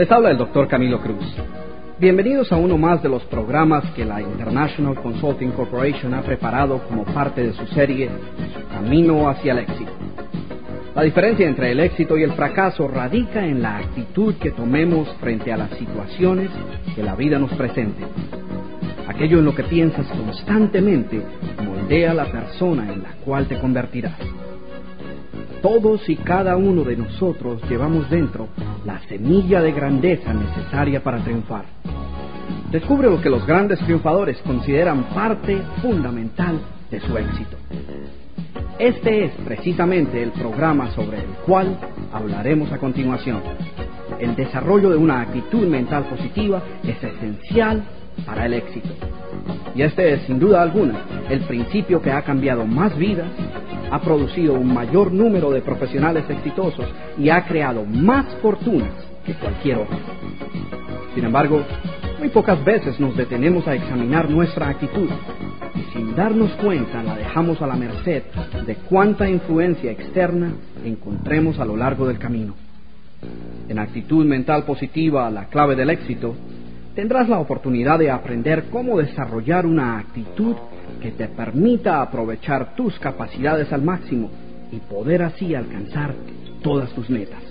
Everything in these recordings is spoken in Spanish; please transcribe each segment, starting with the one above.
Les habla el doctor Camilo Cruz. Bienvenidos a uno más de los programas que la International Consulting Corporation ha preparado como parte de su serie Camino hacia el éxito. La diferencia entre el éxito y el fracaso radica en la actitud que tomemos frente a las situaciones que la vida nos presente. Aquello en lo que piensas constantemente moldea la persona en la cual te convertirás. Todos y cada uno de nosotros llevamos dentro la semilla de grandeza necesaria para triunfar. Descubre lo que los grandes triunfadores consideran parte fundamental de su éxito. Este es precisamente el programa sobre el cual hablaremos a continuación. El desarrollo de una actitud mental positiva es esencial para el éxito. Y este es, sin duda alguna, el principio que ha cambiado más vidas ha producido un mayor número de profesionales exitosos y ha creado más fortunas que cualquier otro. Sin embargo, muy pocas veces nos detenemos a examinar nuestra actitud y sin darnos cuenta la dejamos a la merced de cuánta influencia externa encontremos a lo largo del camino. En actitud mental positiva, la clave del éxito, tendrás la oportunidad de aprender cómo desarrollar una actitud que te permita aprovechar tus capacidades al máximo y poder así alcanzar todas tus metas.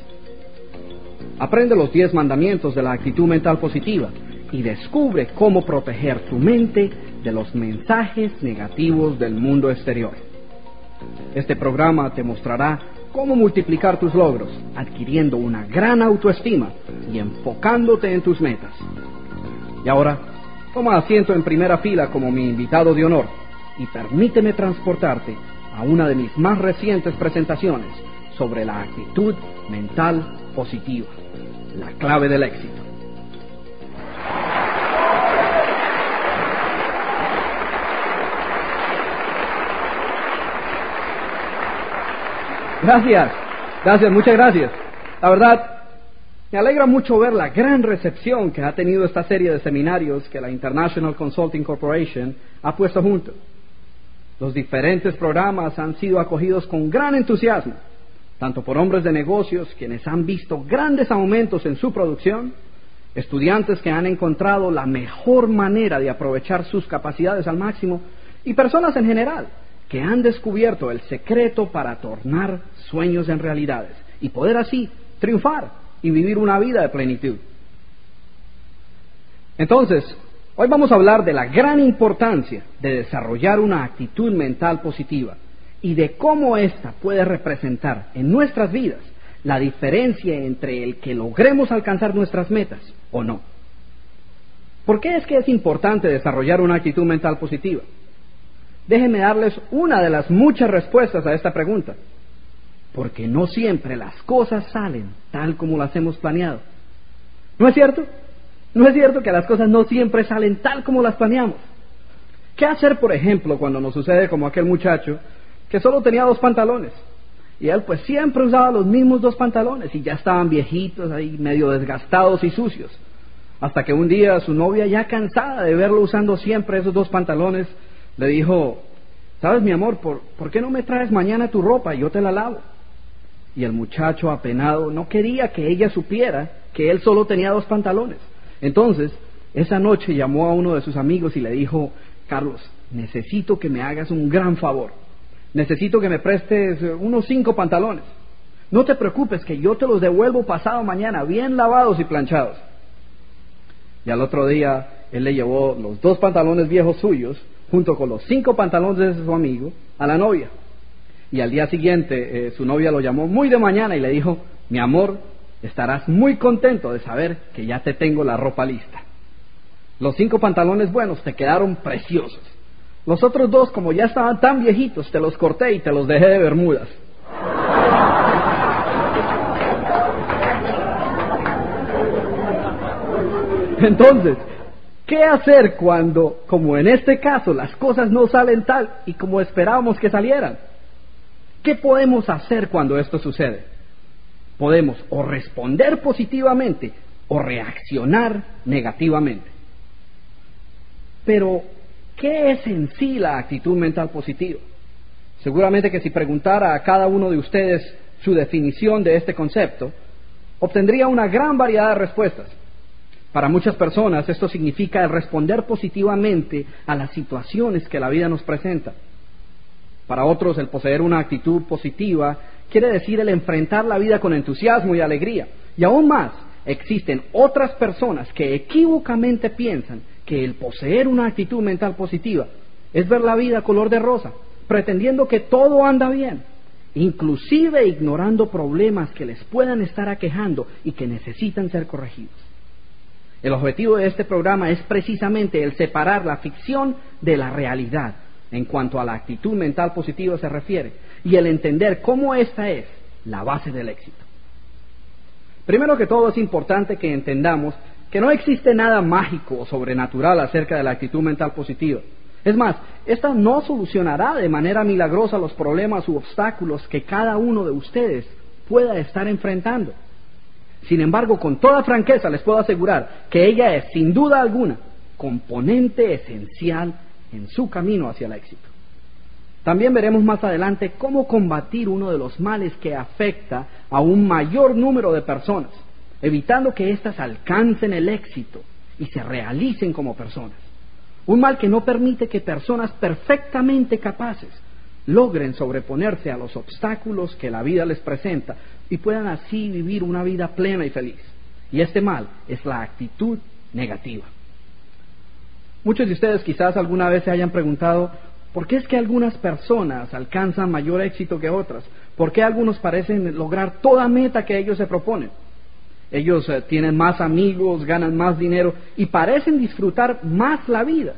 Aprende los 10 mandamientos de la actitud mental positiva y descubre cómo proteger tu mente de los mensajes negativos del mundo exterior. Este programa te mostrará cómo multiplicar tus logros, adquiriendo una gran autoestima y enfocándote en tus metas. Y ahora, toma asiento en primera fila como mi invitado de honor y permíteme transportarte a una de mis más recientes presentaciones sobre la actitud mental positiva, la clave del éxito. Gracias, gracias, muchas gracias. La verdad, me alegra mucho ver la gran recepción que ha tenido esta serie de seminarios que la International Consulting Corporation ha puesto junto. Los diferentes programas han sido acogidos con gran entusiasmo, tanto por hombres de negocios quienes han visto grandes aumentos en su producción, estudiantes que han encontrado la mejor manera de aprovechar sus capacidades al máximo y personas en general que han descubierto el secreto para tornar sueños en realidades y poder así triunfar y vivir una vida de plenitud. Entonces, hoy vamos a hablar de la gran importancia de desarrollar una actitud mental positiva y de cómo ésta puede representar en nuestras vidas la diferencia entre el que logremos alcanzar nuestras metas o no. ¿Por qué es que es importante desarrollar una actitud mental positiva? Déjenme darles una de las muchas respuestas a esta pregunta porque no siempre las cosas salen tal como las hemos planeado. ¿No es cierto? ¿No es cierto que las cosas no siempre salen tal como las planeamos? ¿Qué hacer, por ejemplo, cuando nos sucede como aquel muchacho que solo tenía dos pantalones? Y él pues siempre usaba los mismos dos pantalones y ya estaban viejitos ahí, medio desgastados y sucios. Hasta que un día su novia, ya cansada de verlo usando siempre esos dos pantalones, le dijo, ¿sabes mi amor, por, ¿por qué no me traes mañana tu ropa y yo te la lavo? Y el muchacho apenado no quería que ella supiera que él solo tenía dos pantalones. Entonces, esa noche llamó a uno de sus amigos y le dijo, Carlos, necesito que me hagas un gran favor. Necesito que me prestes unos cinco pantalones. No te preocupes, que yo te los devuelvo pasado mañana, bien lavados y planchados. Y al otro día, él le llevó los dos pantalones viejos suyos, junto con los cinco pantalones de su amigo, a la novia. Y al día siguiente eh, su novia lo llamó muy de mañana y le dijo, mi amor, estarás muy contento de saber que ya te tengo la ropa lista. Los cinco pantalones buenos te quedaron preciosos. Los otros dos, como ya estaban tan viejitos, te los corté y te los dejé de bermudas. Entonces, ¿qué hacer cuando, como en este caso, las cosas no salen tal y como esperábamos que salieran? ¿Qué podemos hacer cuando esto sucede? Podemos o responder positivamente o reaccionar negativamente. Pero, ¿qué es en sí la actitud mental positiva? Seguramente que si preguntara a cada uno de ustedes su definición de este concepto, obtendría una gran variedad de respuestas. Para muchas personas esto significa responder positivamente a las situaciones que la vida nos presenta. Para otros el poseer una actitud positiva quiere decir el enfrentar la vida con entusiasmo y alegría. Y aún más, existen otras personas que equívocamente piensan que el poseer una actitud mental positiva es ver la vida color de rosa, pretendiendo que todo anda bien, inclusive ignorando problemas que les puedan estar aquejando y que necesitan ser corregidos. El objetivo de este programa es precisamente el separar la ficción de la realidad en cuanto a la actitud mental positiva se refiere y el entender cómo esta es la base del éxito. Primero que todo es importante que entendamos que no existe nada mágico o sobrenatural acerca de la actitud mental positiva. Es más, esta no solucionará de manera milagrosa los problemas u obstáculos que cada uno de ustedes pueda estar enfrentando. Sin embargo, con toda franqueza les puedo asegurar que ella es, sin duda alguna, componente esencial en su camino hacia el éxito. También veremos más adelante cómo combatir uno de los males que afecta a un mayor número de personas, evitando que éstas alcancen el éxito y se realicen como personas. Un mal que no permite que personas perfectamente capaces logren sobreponerse a los obstáculos que la vida les presenta y puedan así vivir una vida plena y feliz. Y este mal es la actitud negativa. Muchos de ustedes quizás alguna vez se hayan preguntado, ¿por qué es que algunas personas alcanzan mayor éxito que otras? ¿Por qué algunos parecen lograr toda meta que ellos se proponen? Ellos eh, tienen más amigos, ganan más dinero y parecen disfrutar más la vida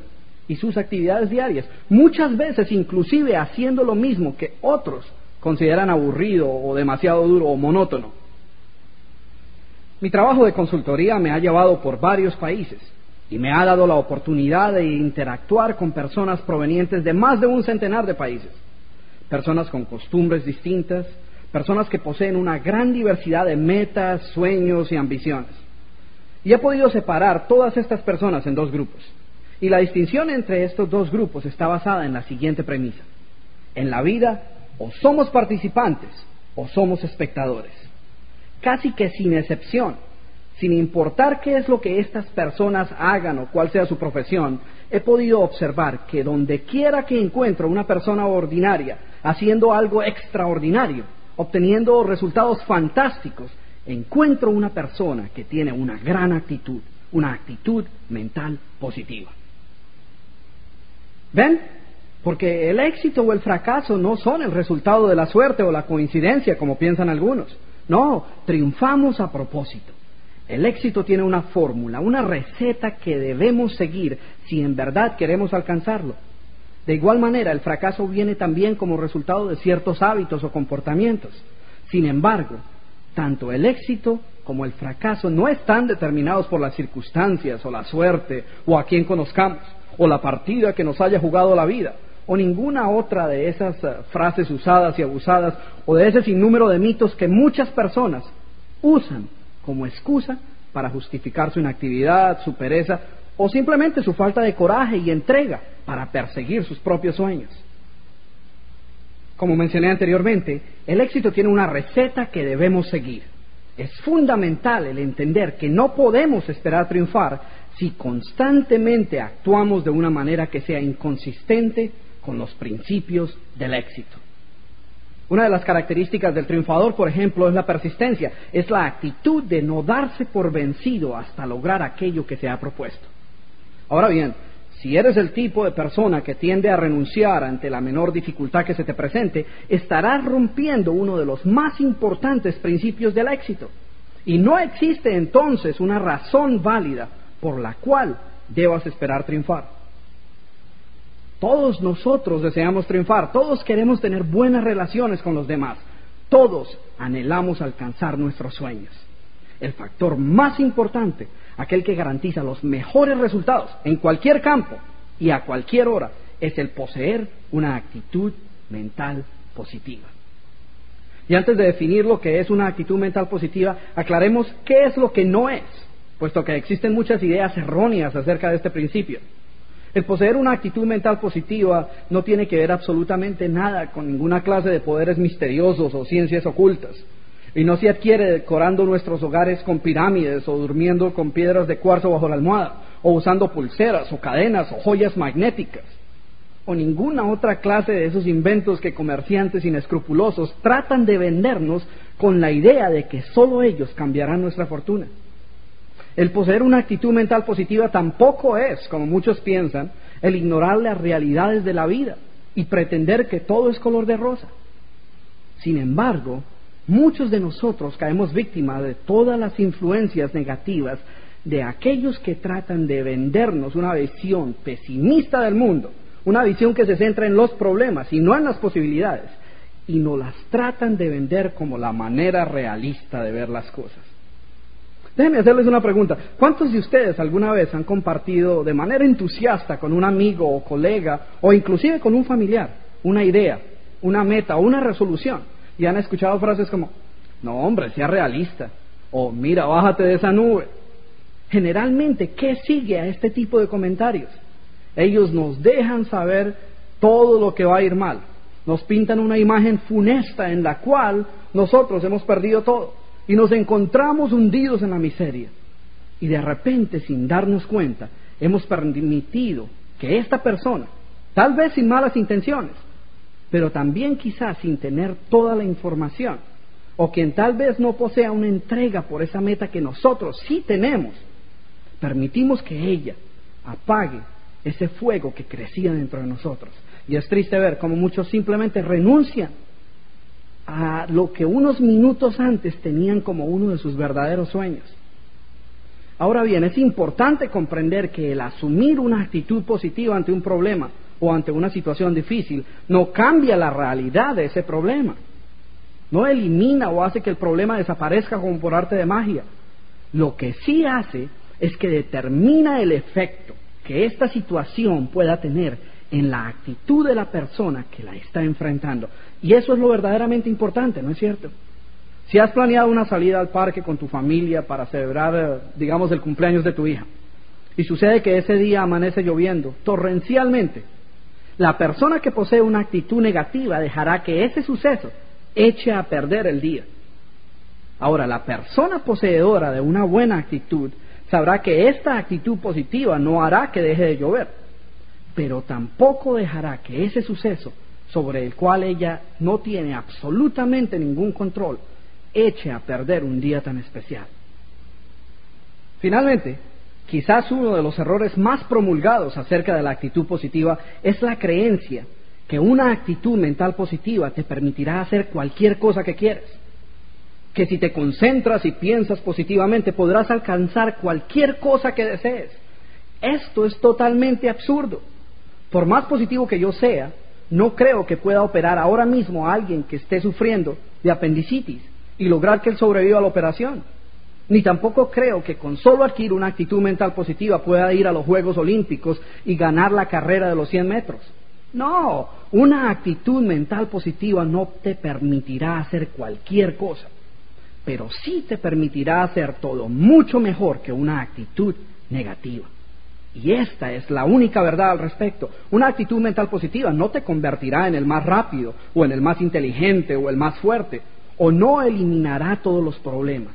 y sus actividades diarias, muchas veces inclusive haciendo lo mismo que otros consideran aburrido o demasiado duro o monótono. Mi trabajo de consultoría me ha llevado por varios países y me ha dado la oportunidad de interactuar con personas provenientes de más de un centenar de países, personas con costumbres distintas, personas que poseen una gran diversidad de metas, sueños y ambiciones. Y he podido separar todas estas personas en dos grupos. Y la distinción entre estos dos grupos está basada en la siguiente premisa. En la vida o somos participantes o somos espectadores. Casi que sin excepción, sin importar qué es lo que estas personas hagan o cuál sea su profesión, he podido observar que donde quiera que encuentro una persona ordinaria haciendo algo extraordinario, obteniendo resultados fantásticos, encuentro una persona que tiene una gran actitud, una actitud mental positiva. ¿Ven? Porque el éxito o el fracaso no son el resultado de la suerte o la coincidencia, como piensan algunos. No, triunfamos a propósito. El éxito tiene una fórmula, una receta que debemos seguir si en verdad queremos alcanzarlo. De igual manera, el fracaso viene también como resultado de ciertos hábitos o comportamientos. Sin embargo, tanto el éxito como el fracaso no están determinados por las circunstancias o la suerte o a quien conozcamos o la partida que nos haya jugado la vida o ninguna otra de esas eh, frases usadas y abusadas o de ese sinnúmero de mitos que muchas personas usan como excusa para justificar su inactividad, su pereza o simplemente su falta de coraje y entrega para perseguir sus propios sueños. Como mencioné anteriormente, el éxito tiene una receta que debemos seguir. Es fundamental el entender que no podemos esperar triunfar si constantemente actuamos de una manera que sea inconsistente con los principios del éxito. Una de las características del triunfador, por ejemplo, es la persistencia, es la actitud de no darse por vencido hasta lograr aquello que se ha propuesto. Ahora bien, si eres el tipo de persona que tiende a renunciar ante la menor dificultad que se te presente, estarás rompiendo uno de los más importantes principios del éxito. Y no existe entonces una razón válida por la cual debas esperar triunfar. Todos nosotros deseamos triunfar, todos queremos tener buenas relaciones con los demás, todos anhelamos alcanzar nuestros sueños. El factor más importante, aquel que garantiza los mejores resultados en cualquier campo y a cualquier hora, es el poseer una actitud mental positiva. Y antes de definir lo que es una actitud mental positiva, aclaremos qué es lo que no es, puesto que existen muchas ideas erróneas acerca de este principio. El poseer una actitud mental positiva no tiene que ver absolutamente nada con ninguna clase de poderes misteriosos o ciencias ocultas. Y no se adquiere decorando nuestros hogares con pirámides o durmiendo con piedras de cuarzo bajo la almohada o usando pulseras o cadenas o joyas magnéticas o ninguna otra clase de esos inventos que comerciantes inescrupulosos tratan de vendernos con la idea de que solo ellos cambiarán nuestra fortuna. El poseer una actitud mental positiva tampoco es, como muchos piensan, el ignorar las realidades de la vida y pretender que todo es color de rosa. Sin embargo, muchos de nosotros caemos víctimas de todas las influencias negativas de aquellos que tratan de vendernos una visión pesimista del mundo, una visión que se centra en los problemas y no en las posibilidades, y nos las tratan de vender como la manera realista de ver las cosas. Déjenme hacerles una pregunta. ¿Cuántos de ustedes alguna vez han compartido de manera entusiasta con un amigo o colega o inclusive con un familiar una idea, una meta una resolución y han escuchado frases como, no hombre, sea realista o mira, bájate de esa nube? Generalmente, ¿qué sigue a este tipo de comentarios? Ellos nos dejan saber todo lo que va a ir mal. Nos pintan una imagen funesta en la cual nosotros hemos perdido todo y nos encontramos hundidos en la miseria. Y de repente, sin darnos cuenta, hemos permitido que esta persona, tal vez sin malas intenciones, pero también quizás sin tener toda la información, o quien tal vez no posea una entrega por esa meta que nosotros sí tenemos, permitimos que ella apague ese fuego que crecía dentro de nosotros. Y es triste ver cómo muchos simplemente renuncian a lo que unos minutos antes tenían como uno de sus verdaderos sueños. Ahora bien, es importante comprender que el asumir una actitud positiva ante un problema o ante una situación difícil no cambia la realidad de ese problema. No elimina o hace que el problema desaparezca como por arte de magia. Lo que sí hace es que determina el efecto que esta situación pueda tener en la actitud de la persona que la está enfrentando. Y eso es lo verdaderamente importante, ¿no es cierto? Si has planeado una salida al parque con tu familia para celebrar, eh, digamos, el cumpleaños de tu hija, y sucede que ese día amanece lloviendo torrencialmente, la persona que posee una actitud negativa dejará que ese suceso eche a perder el día. Ahora, la persona poseedora de una buena actitud sabrá que esta actitud positiva no hará que deje de llover, pero tampoco dejará que ese suceso sobre el cual ella no tiene absolutamente ningún control eche a perder un día tan especial. Finalmente, quizás uno de los errores más promulgados acerca de la actitud positiva es la creencia que una actitud mental positiva te permitirá hacer cualquier cosa que quieres que si te concentras y piensas positivamente podrás alcanzar cualquier cosa que desees. Esto es totalmente absurdo. Por más positivo que yo sea, no creo que pueda operar ahora mismo a alguien que esté sufriendo de apendicitis y lograr que él sobreviva a la operación. Ni tampoco creo que con solo adquirir una actitud mental positiva pueda ir a los Juegos Olímpicos y ganar la carrera de los 100 metros. No, una actitud mental positiva no te permitirá hacer cualquier cosa pero sí te permitirá hacer todo mucho mejor que una actitud negativa. Y esta es la única verdad al respecto. Una actitud mental positiva no te convertirá en el más rápido o en el más inteligente o el más fuerte, o no eliminará todos los problemas,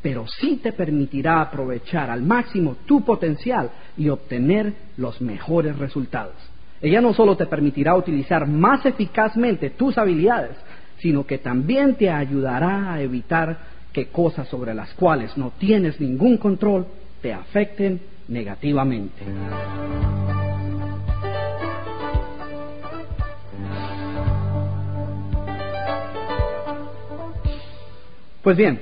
pero sí te permitirá aprovechar al máximo tu potencial y obtener los mejores resultados. Ella no solo te permitirá utilizar más eficazmente tus habilidades, sino que también te ayudará a evitar que cosas sobre las cuales no tienes ningún control te afecten negativamente. Pues bien,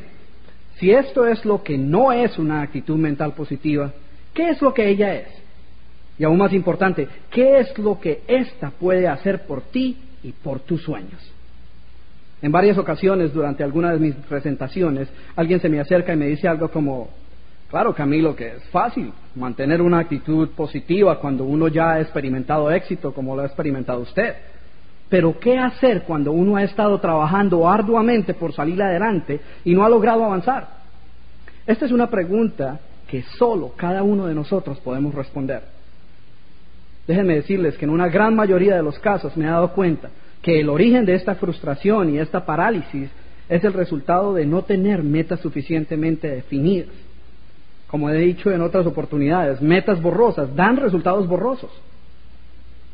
si esto es lo que no es una actitud mental positiva, ¿qué es lo que ella es? Y aún más importante, ¿qué es lo que ésta puede hacer por ti y por tus sueños? En varias ocasiones durante alguna de mis presentaciones, alguien se me acerca y me dice algo como, claro Camilo, que es fácil mantener una actitud positiva cuando uno ya ha experimentado éxito como lo ha experimentado usted. Pero ¿qué hacer cuando uno ha estado trabajando arduamente por salir adelante y no ha logrado avanzar? Esta es una pregunta que solo cada uno de nosotros podemos responder. Déjenme decirles que en una gran mayoría de los casos me he dado cuenta que el origen de esta frustración y esta parálisis es el resultado de no tener metas suficientemente definidas. Como he dicho en otras oportunidades, metas borrosas dan resultados borrosos.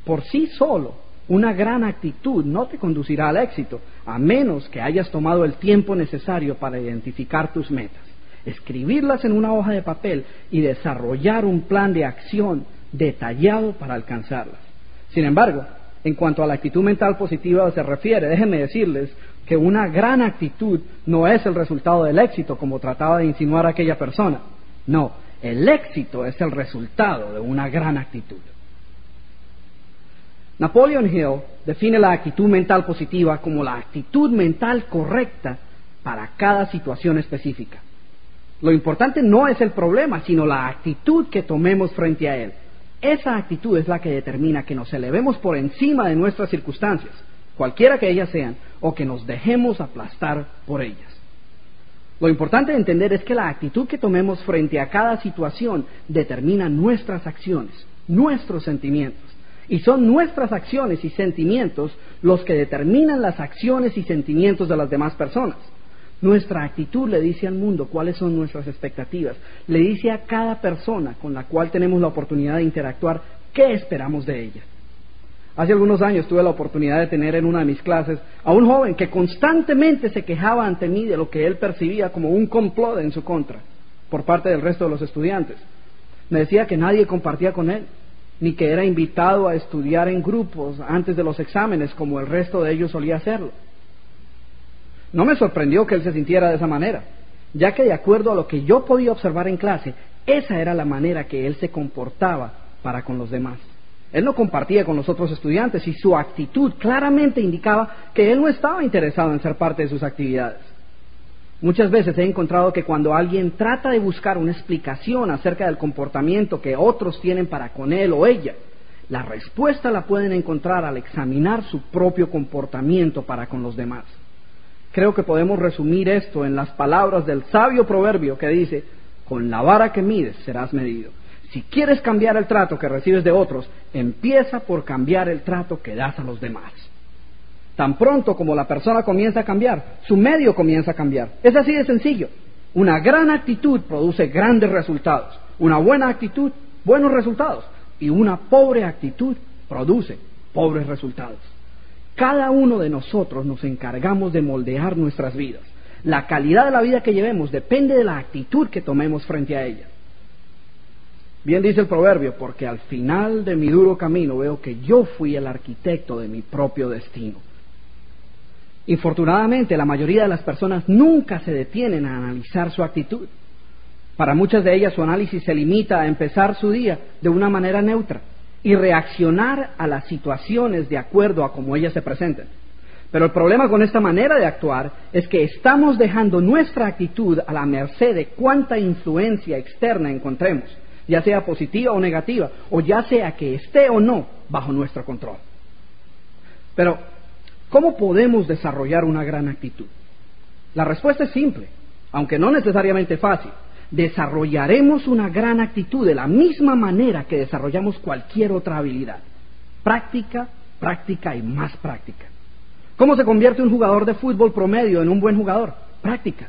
Por sí solo, una gran actitud no te conducirá al éxito, a menos que hayas tomado el tiempo necesario para identificar tus metas, escribirlas en una hoja de papel y desarrollar un plan de acción detallado para alcanzarlas. Sin embargo, en cuanto a la actitud mental positiva se refiere, déjenme decirles que una gran actitud no es el resultado del éxito, como trataba de insinuar aquella persona. No, el éxito es el resultado de una gran actitud. Napoleon Hill define la actitud mental positiva como la actitud mental correcta para cada situación específica. Lo importante no es el problema, sino la actitud que tomemos frente a él. Esa actitud es la que determina que nos elevemos por encima de nuestras circunstancias, cualquiera que ellas sean, o que nos dejemos aplastar por ellas. Lo importante de entender es que la actitud que tomemos frente a cada situación determina nuestras acciones, nuestros sentimientos. Y son nuestras acciones y sentimientos los que determinan las acciones y sentimientos de las demás personas. Nuestra actitud le dice al mundo cuáles son nuestras expectativas, le dice a cada persona con la cual tenemos la oportunidad de interactuar qué esperamos de ella. Hace algunos años tuve la oportunidad de tener en una de mis clases a un joven que constantemente se quejaba ante mí de lo que él percibía como un complot en su contra por parte del resto de los estudiantes. Me decía que nadie compartía con él, ni que era invitado a estudiar en grupos antes de los exámenes como el resto de ellos solía hacerlo. No me sorprendió que él se sintiera de esa manera, ya que de acuerdo a lo que yo podía observar en clase, esa era la manera que él se comportaba para con los demás. Él no compartía con los otros estudiantes y su actitud claramente indicaba que él no estaba interesado en ser parte de sus actividades. Muchas veces he encontrado que cuando alguien trata de buscar una explicación acerca del comportamiento que otros tienen para con él o ella, la respuesta la pueden encontrar al examinar su propio comportamiento para con los demás. Creo que podemos resumir esto en las palabras del sabio proverbio que dice, con la vara que mides serás medido. Si quieres cambiar el trato que recibes de otros, empieza por cambiar el trato que das a los demás. Tan pronto como la persona comienza a cambiar, su medio comienza a cambiar. Es así de sencillo. Una gran actitud produce grandes resultados. Una buena actitud, buenos resultados. Y una pobre actitud produce pobres resultados. Cada uno de nosotros nos encargamos de moldear nuestras vidas. La calidad de la vida que llevemos depende de la actitud que tomemos frente a ella. Bien dice el proverbio, porque al final de mi duro camino veo que yo fui el arquitecto de mi propio destino. Infortunadamente, la mayoría de las personas nunca se detienen a analizar su actitud. Para muchas de ellas su análisis se limita a empezar su día de una manera neutra y reaccionar a las situaciones de acuerdo a cómo ellas se presenten. Pero el problema con esta manera de actuar es que estamos dejando nuestra actitud a la merced de cuánta influencia externa encontremos, ya sea positiva o negativa, o ya sea que esté o no bajo nuestro control. Pero, ¿cómo podemos desarrollar una gran actitud? La respuesta es simple, aunque no necesariamente fácil desarrollaremos una gran actitud de la misma manera que desarrollamos cualquier otra habilidad. Práctica, práctica y más práctica. ¿Cómo se convierte un jugador de fútbol promedio en un buen jugador? Práctica.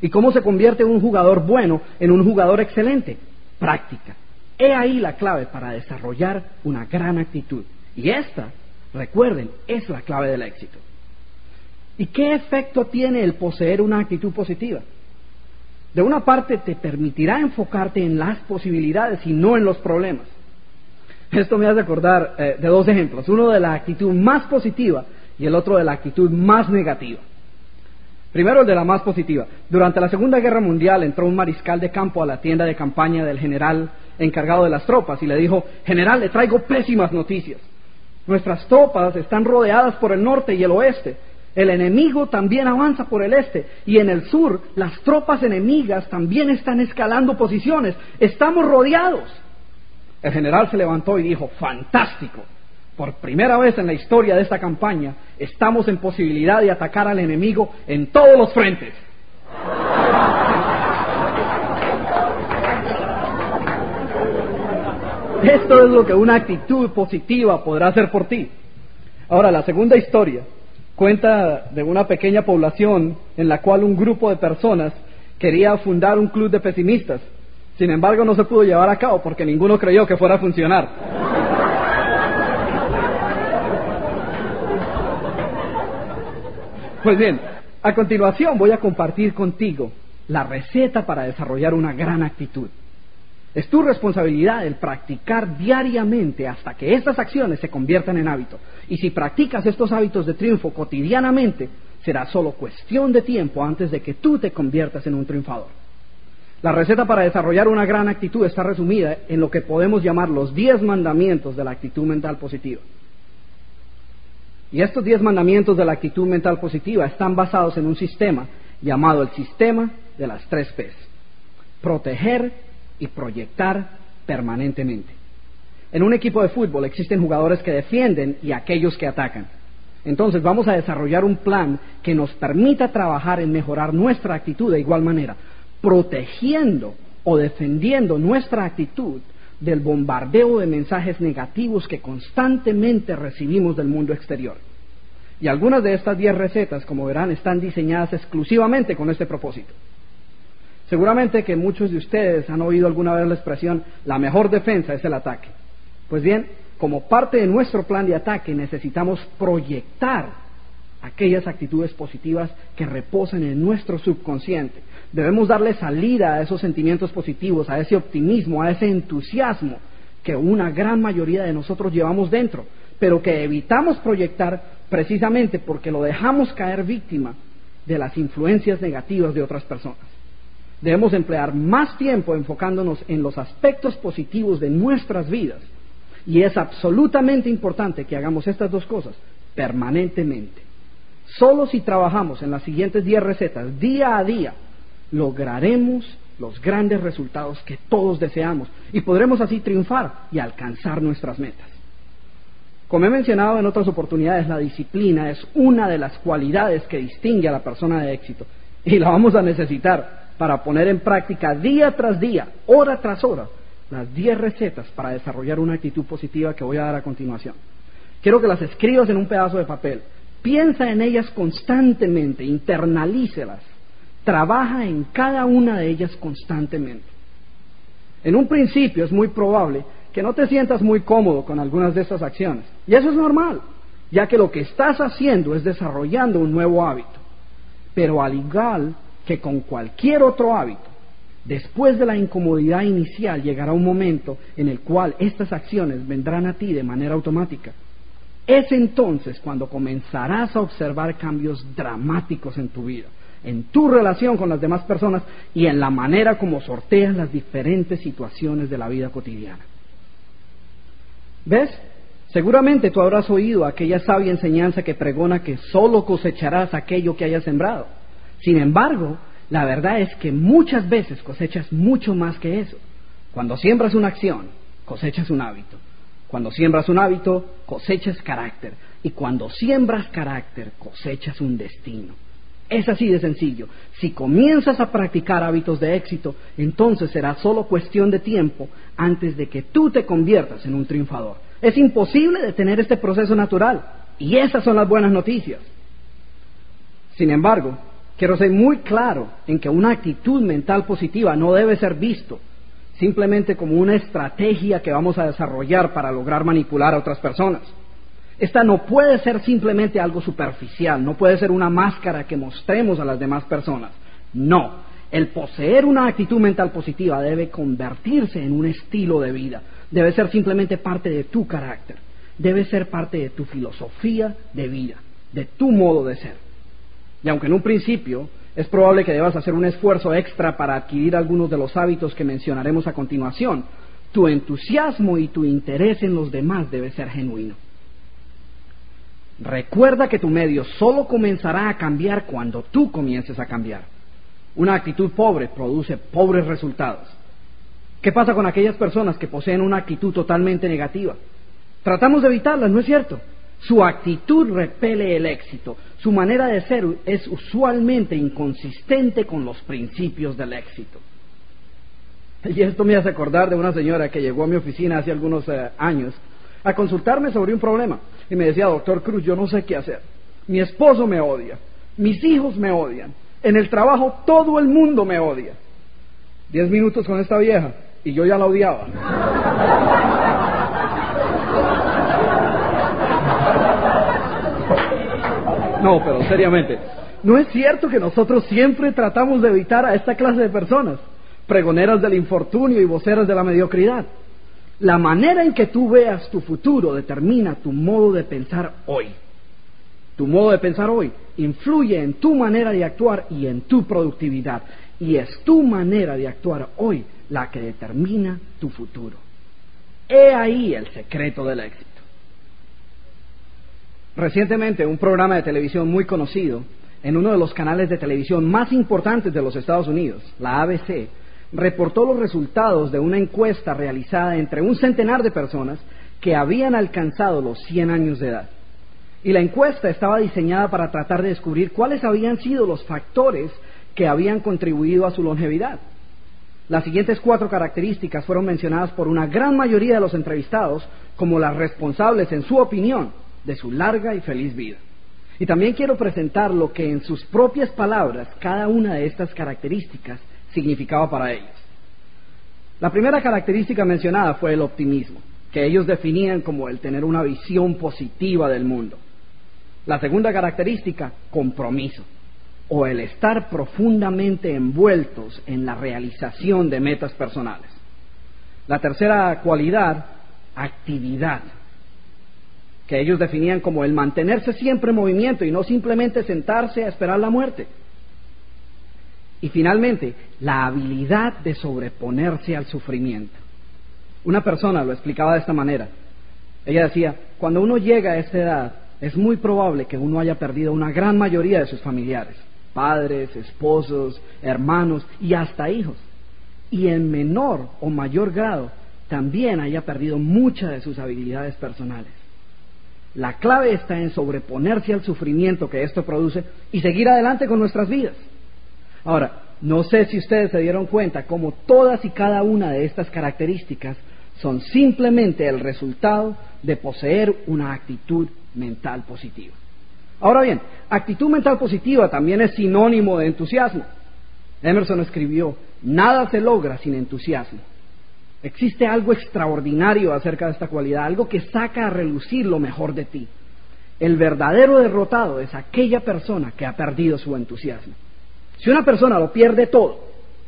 ¿Y cómo se convierte un jugador bueno en un jugador excelente? Práctica. He ahí la clave para desarrollar una gran actitud. Y esta, recuerden, es la clave del éxito. ¿Y qué efecto tiene el poseer una actitud positiva? de una parte te permitirá enfocarte en las posibilidades y no en los problemas. Esto me hace acordar eh, de dos ejemplos, uno de la actitud más positiva y el otro de la actitud más negativa. Primero el de la más positiva. Durante la Segunda Guerra Mundial entró un mariscal de campo a la tienda de campaña del general encargado de las tropas y le dijo, General, le traigo pésimas noticias. Nuestras tropas están rodeadas por el norte y el oeste el enemigo también avanza por el este y en el sur las tropas enemigas también están escalando posiciones. Estamos rodeados. El general se levantó y dijo, fantástico. Por primera vez en la historia de esta campaña estamos en posibilidad de atacar al enemigo en todos los frentes. Esto es lo que una actitud positiva podrá hacer por ti. Ahora, la segunda historia Cuenta de una pequeña población en la cual un grupo de personas quería fundar un club de pesimistas. Sin embargo, no se pudo llevar a cabo porque ninguno creyó que fuera a funcionar. Pues bien, a continuación voy a compartir contigo la receta para desarrollar una gran actitud. Es tu responsabilidad el practicar diariamente hasta que estas acciones se conviertan en hábito. Y si practicas estos hábitos de triunfo cotidianamente, será solo cuestión de tiempo antes de que tú te conviertas en un triunfador. La receta para desarrollar una gran actitud está resumida en lo que podemos llamar los 10 mandamientos de la actitud mental positiva. Y estos 10 mandamientos de la actitud mental positiva están basados en un sistema llamado el sistema de las tres P's. Proteger y proyectar permanentemente. En un equipo de fútbol existen jugadores que defienden y aquellos que atacan. Entonces vamos a desarrollar un plan que nos permita trabajar en mejorar nuestra actitud de igual manera, protegiendo o defendiendo nuestra actitud del bombardeo de mensajes negativos que constantemente recibimos del mundo exterior. Y algunas de estas 10 recetas, como verán, están diseñadas exclusivamente con este propósito. Seguramente que muchos de ustedes han oído alguna vez la expresión, la mejor defensa es el ataque. Pues bien, como parte de nuestro plan de ataque necesitamos proyectar aquellas actitudes positivas que reposan en nuestro subconsciente. Debemos darle salida a esos sentimientos positivos, a ese optimismo, a ese entusiasmo que una gran mayoría de nosotros llevamos dentro, pero que evitamos proyectar precisamente porque lo dejamos caer víctima de las influencias negativas de otras personas. Debemos emplear más tiempo enfocándonos en los aspectos positivos de nuestras vidas. Y es absolutamente importante que hagamos estas dos cosas permanentemente. Solo si trabajamos en las siguientes 10 recetas día a día, lograremos los grandes resultados que todos deseamos y podremos así triunfar y alcanzar nuestras metas. Como he mencionado en otras oportunidades, la disciplina es una de las cualidades que distingue a la persona de éxito y la vamos a necesitar para poner en práctica día tras día, hora tras hora, las 10 recetas para desarrollar una actitud positiva que voy a dar a continuación. Quiero que las escribas en un pedazo de papel. Piensa en ellas constantemente, internalícelas. Trabaja en cada una de ellas constantemente. En un principio es muy probable que no te sientas muy cómodo con algunas de estas acciones. Y eso es normal, ya que lo que estás haciendo es desarrollando un nuevo hábito. Pero al igual que con cualquier otro hábito, después de la incomodidad inicial llegará un momento en el cual estas acciones vendrán a ti de manera automática. Es entonces cuando comenzarás a observar cambios dramáticos en tu vida, en tu relación con las demás personas y en la manera como sorteas las diferentes situaciones de la vida cotidiana. ¿Ves? Seguramente tú habrás oído aquella sabia enseñanza que pregona que solo cosecharás aquello que hayas sembrado. Sin embargo, la verdad es que muchas veces cosechas mucho más que eso. Cuando siembras una acción, cosechas un hábito. Cuando siembras un hábito, cosechas carácter. Y cuando siembras carácter, cosechas un destino. Es así de sencillo. Si comienzas a practicar hábitos de éxito, entonces será solo cuestión de tiempo antes de que tú te conviertas en un triunfador. Es imposible detener este proceso natural. Y esas son las buenas noticias. Sin embargo, Quiero ser muy claro en que una actitud mental positiva no debe ser visto simplemente como una estrategia que vamos a desarrollar para lograr manipular a otras personas. Esta no puede ser simplemente algo superficial, no puede ser una máscara que mostremos a las demás personas. No, el poseer una actitud mental positiva debe convertirse en un estilo de vida, debe ser simplemente parte de tu carácter, debe ser parte de tu filosofía de vida, de tu modo de ser. Y aunque en un principio es probable que debas hacer un esfuerzo extra para adquirir algunos de los hábitos que mencionaremos a continuación, tu entusiasmo y tu interés en los demás debe ser genuino. Recuerda que tu medio solo comenzará a cambiar cuando tú comiences a cambiar. Una actitud pobre produce pobres resultados. ¿Qué pasa con aquellas personas que poseen una actitud totalmente negativa? Tratamos de evitarlas, ¿no es cierto? Su actitud repele el éxito. Su manera de ser es usualmente inconsistente con los principios del éxito. Y esto me hace acordar de una señora que llegó a mi oficina hace algunos eh, años a consultarme sobre un problema. Y me decía, doctor Cruz, yo no sé qué hacer. Mi esposo me odia. Mis hijos me odian. En el trabajo todo el mundo me odia. Diez minutos con esta vieja y yo ya la odiaba. No, pero seriamente, ¿no es cierto que nosotros siempre tratamos de evitar a esta clase de personas, pregoneras del infortunio y voceras de la mediocridad? La manera en que tú veas tu futuro determina tu modo de pensar hoy. Tu modo de pensar hoy influye en tu manera de actuar y en tu productividad. Y es tu manera de actuar hoy la que determina tu futuro. He ahí el secreto del éxito. Recientemente, un programa de televisión muy conocido, en uno de los canales de televisión más importantes de los Estados Unidos, la ABC, reportó los resultados de una encuesta realizada entre un centenar de personas que habían alcanzado los 100 años de edad. Y la encuesta estaba diseñada para tratar de descubrir cuáles habían sido los factores que habían contribuido a su longevidad. Las siguientes cuatro características fueron mencionadas por una gran mayoría de los entrevistados como las responsables, en su opinión, de su larga y feliz vida. Y también quiero presentar lo que en sus propias palabras cada una de estas características significaba para ellos. La primera característica mencionada fue el optimismo, que ellos definían como el tener una visión positiva del mundo. La segunda característica, compromiso, o el estar profundamente envueltos en la realización de metas personales. La tercera cualidad, actividad, que ellos definían como el mantenerse siempre en movimiento y no simplemente sentarse a esperar la muerte. Y finalmente, la habilidad de sobreponerse al sufrimiento. Una persona lo explicaba de esta manera. Ella decía, cuando uno llega a esta edad, es muy probable que uno haya perdido una gran mayoría de sus familiares, padres, esposos, hermanos y hasta hijos. Y en menor o mayor grado también haya perdido muchas de sus habilidades personales. La clave está en sobreponerse al sufrimiento que esto produce y seguir adelante con nuestras vidas. Ahora, no sé si ustedes se dieron cuenta cómo todas y cada una de estas características son simplemente el resultado de poseer una actitud mental positiva. Ahora bien, actitud mental positiva también es sinónimo de entusiasmo. Emerson escribió, nada se logra sin entusiasmo. Existe algo extraordinario acerca de esta cualidad, algo que saca a relucir lo mejor de ti. El verdadero derrotado es aquella persona que ha perdido su entusiasmo. Si una persona lo pierde todo,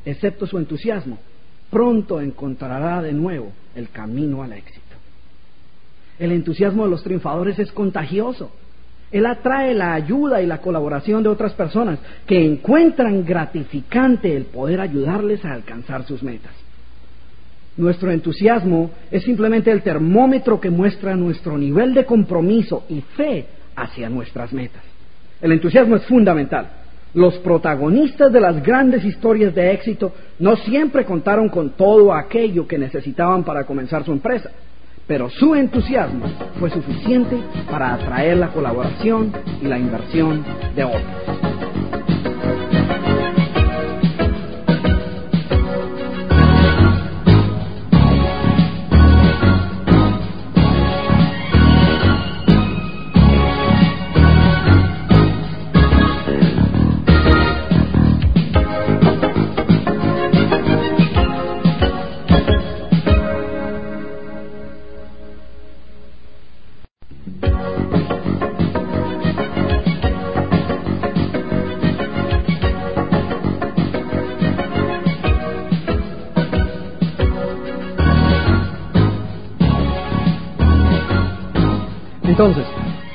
excepto su entusiasmo, pronto encontrará de nuevo el camino al éxito. El entusiasmo de los triunfadores es contagioso. Él atrae la ayuda y la colaboración de otras personas que encuentran gratificante el poder ayudarles a alcanzar sus metas. Nuestro entusiasmo es simplemente el termómetro que muestra nuestro nivel de compromiso y fe hacia nuestras metas. El entusiasmo es fundamental. Los protagonistas de las grandes historias de éxito no siempre contaron con todo aquello que necesitaban para comenzar su empresa, pero su entusiasmo fue suficiente para atraer la colaboración y la inversión de otros. Entonces,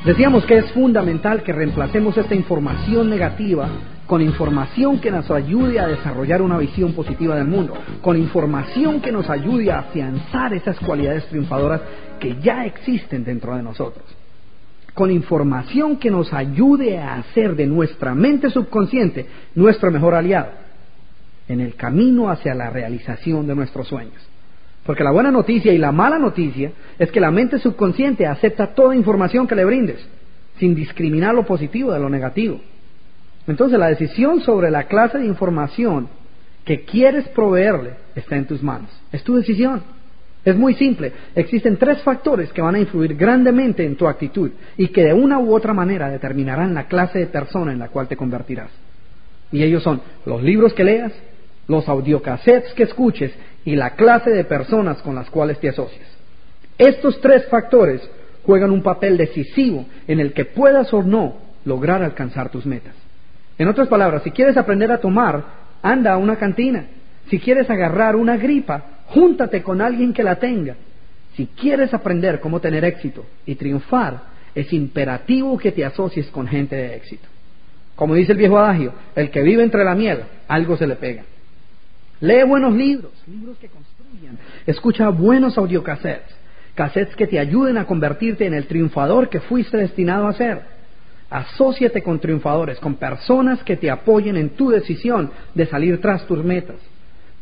decíamos que es fundamental que reemplacemos esta información negativa con información que nos ayude a desarrollar una visión positiva del mundo, con información que nos ayude a afianzar esas cualidades triunfadoras que ya existen dentro de nosotros, con información que nos ayude a hacer de nuestra mente subconsciente nuestro mejor aliado en el camino hacia la realización de nuestros sueños. Porque la buena noticia y la mala noticia es que la mente subconsciente acepta toda información que le brindes, sin discriminar lo positivo de lo negativo. Entonces la decisión sobre la clase de información que quieres proveerle está en tus manos. Es tu decisión. Es muy simple. Existen tres factores que van a influir grandemente en tu actitud y que de una u otra manera determinarán la clase de persona en la cual te convertirás. Y ellos son los libros que leas, los audiocassettes que escuches y la clase de personas con las cuales te asocias. Estos tres factores juegan un papel decisivo en el que puedas o no lograr alcanzar tus metas. En otras palabras, si quieres aprender a tomar, anda a una cantina. Si quieres agarrar una gripa, júntate con alguien que la tenga. Si quieres aprender cómo tener éxito y triunfar, es imperativo que te asocies con gente de éxito. Como dice el viejo adagio, el que vive entre la miel, algo se le pega. Lee buenos libros, libros que construyan. Escucha buenos audiocassettes, cassettes que te ayuden a convertirte en el triunfador que fuiste destinado a ser. Asociate con triunfadores, con personas que te apoyen en tu decisión de salir tras tus metas.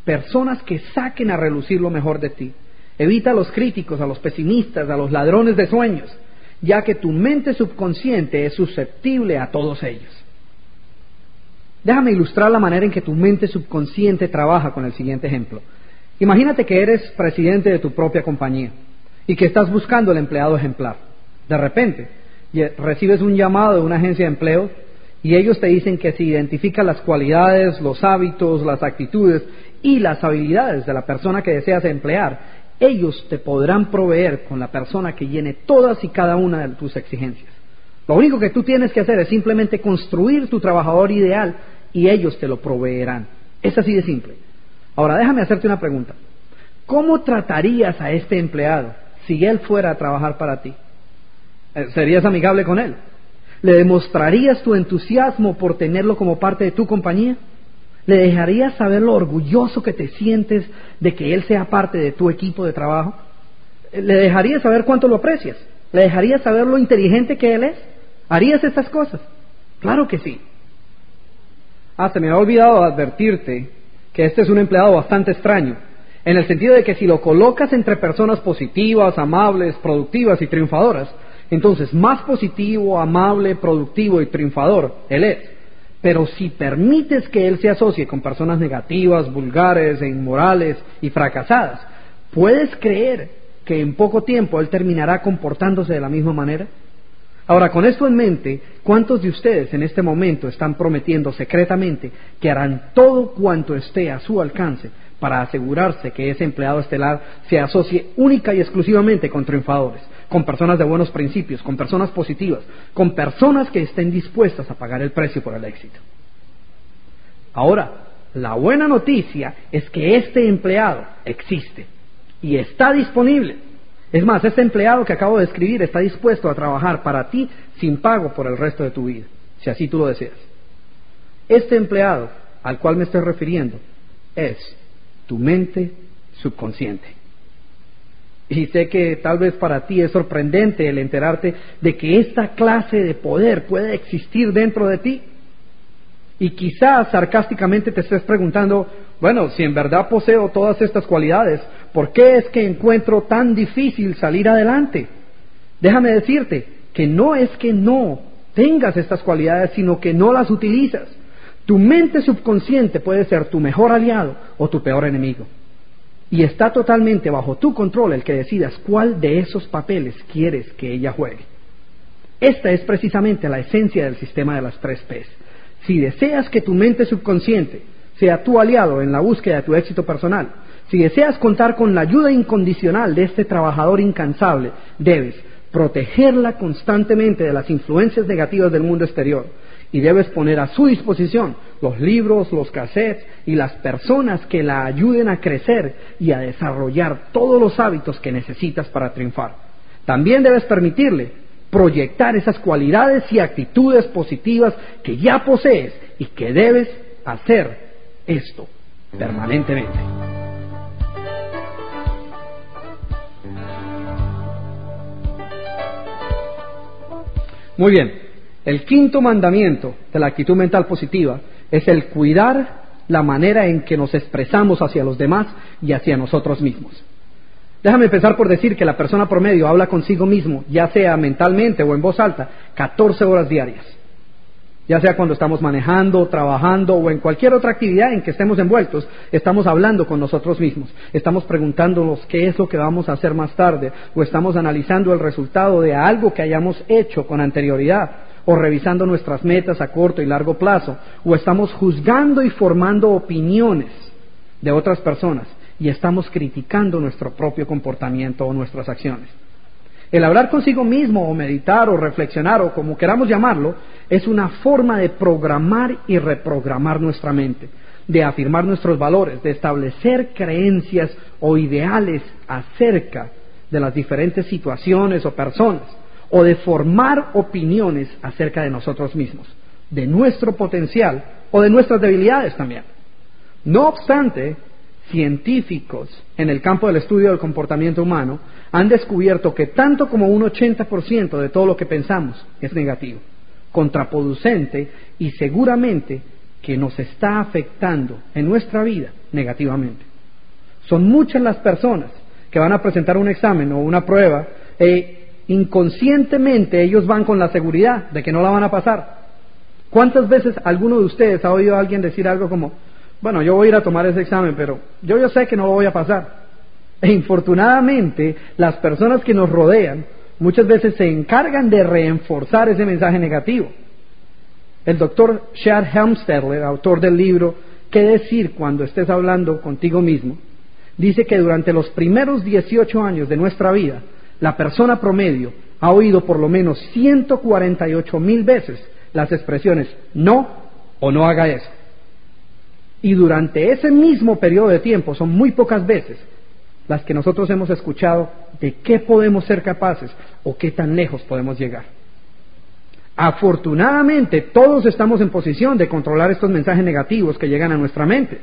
Personas que saquen a relucir lo mejor de ti. Evita a los críticos, a los pesimistas, a los ladrones de sueños, ya que tu mente subconsciente es susceptible a todos ellos. Déjame ilustrar la manera en que tu mente subconsciente trabaja con el siguiente ejemplo. Imagínate que eres presidente de tu propia compañía y que estás buscando el empleado ejemplar. De repente, recibes un llamado de una agencia de empleo y ellos te dicen que si identificas las cualidades, los hábitos, las actitudes y las habilidades de la persona que deseas emplear, ellos te podrán proveer con la persona que llene todas y cada una de tus exigencias. Lo único que tú tienes que hacer es simplemente construir tu trabajador ideal y ellos te lo proveerán. Es así de simple. Ahora déjame hacerte una pregunta. ¿Cómo tratarías a este empleado si él fuera a trabajar para ti? Eh, ¿Serías amigable con él? ¿Le demostrarías tu entusiasmo por tenerlo como parte de tu compañía? ¿Le dejarías saber lo orgulloso que te sientes de que él sea parte de tu equipo de trabajo? Eh, ¿Le dejarías saber cuánto lo aprecias? ¿Le dejarías saber lo inteligente que él es? ¿Harías estas cosas? Claro que sí. Ah, se me ha olvidado advertirte que este es un empleado bastante extraño, en el sentido de que si lo colocas entre personas positivas, amables, productivas y triunfadoras, entonces más positivo, amable, productivo y triunfador él es. Pero si permites que él se asocie con personas negativas, vulgares e inmorales y fracasadas, ¿puedes creer que en poco tiempo él terminará comportándose de la misma manera? Ahora, con esto en mente, ¿cuántos de ustedes en este momento están prometiendo secretamente que harán todo cuanto esté a su alcance para asegurarse que ese empleado estelar se asocie única y exclusivamente con triunfadores, con personas de buenos principios, con personas positivas, con personas que estén dispuestas a pagar el precio por el éxito? Ahora, la buena noticia es que este empleado existe y está disponible. Es más, este empleado que acabo de escribir está dispuesto a trabajar para ti sin pago por el resto de tu vida, si así tú lo deseas. Este empleado al cual me estoy refiriendo es tu mente subconsciente. Y sé que tal vez para ti es sorprendente el enterarte de que esta clase de poder puede existir dentro de ti. Y quizás sarcásticamente te estés preguntando, bueno, si en verdad poseo todas estas cualidades, ¿por qué es que encuentro tan difícil salir adelante? Déjame decirte que no es que no tengas estas cualidades, sino que no las utilizas. Tu mente subconsciente puede ser tu mejor aliado o tu peor enemigo. Y está totalmente bajo tu control el que decidas cuál de esos papeles quieres que ella juegue. Esta es precisamente la esencia del sistema de las tres P's. Si deseas que tu mente subconsciente sea tu aliado en la búsqueda de tu éxito personal, si deseas contar con la ayuda incondicional de este trabajador incansable, debes protegerla constantemente de las influencias negativas del mundo exterior y debes poner a su disposición los libros, los cassettes y las personas que la ayuden a crecer y a desarrollar todos los hábitos que necesitas para triunfar. También debes permitirle proyectar esas cualidades y actitudes positivas que ya posees y que debes hacer esto permanentemente. Muy bien, el quinto mandamiento de la actitud mental positiva es el cuidar la manera en que nos expresamos hacia los demás y hacia nosotros mismos. Déjame empezar por decir que la persona promedio habla consigo mismo, ya sea mentalmente o en voz alta, 14 horas diarias. Ya sea cuando estamos manejando, trabajando o en cualquier otra actividad en que estemos envueltos, estamos hablando con nosotros mismos, estamos preguntándonos qué es lo que vamos a hacer más tarde o estamos analizando el resultado de algo que hayamos hecho con anterioridad o revisando nuestras metas a corto y largo plazo o estamos juzgando y formando opiniones de otras personas y estamos criticando nuestro propio comportamiento o nuestras acciones. El hablar consigo mismo o meditar o reflexionar o como queramos llamarlo, es una forma de programar y reprogramar nuestra mente, de afirmar nuestros valores, de establecer creencias o ideales acerca de las diferentes situaciones o personas, o de formar opiniones acerca de nosotros mismos, de nuestro potencial o de nuestras debilidades también. No obstante, científicos en el campo del estudio del comportamiento humano han descubierto que tanto como un 80% de todo lo que pensamos es negativo, contraproducente y seguramente que nos está afectando en nuestra vida negativamente. Son muchas las personas que van a presentar un examen o una prueba e inconscientemente ellos van con la seguridad de que no la van a pasar. ¿Cuántas veces alguno de ustedes ha oído a alguien decir algo como, bueno, yo voy a ir a tomar ese examen, pero yo ya sé que no lo voy a pasar? E infortunadamente, las personas que nos rodean muchas veces se encargan de reenforzar ese mensaje negativo. El doctor Chad Helmstedler, autor del libro ¿Qué decir cuando estés hablando contigo mismo? dice que durante los primeros 18 años de nuestra vida, la persona promedio ha oído por lo menos 148 mil veces las expresiones no o no haga eso. Y durante ese mismo periodo de tiempo, son muy pocas veces las que nosotros hemos escuchado de qué podemos ser capaces o qué tan lejos podemos llegar. Afortunadamente, todos estamos en posición de controlar estos mensajes negativos que llegan a nuestra mente.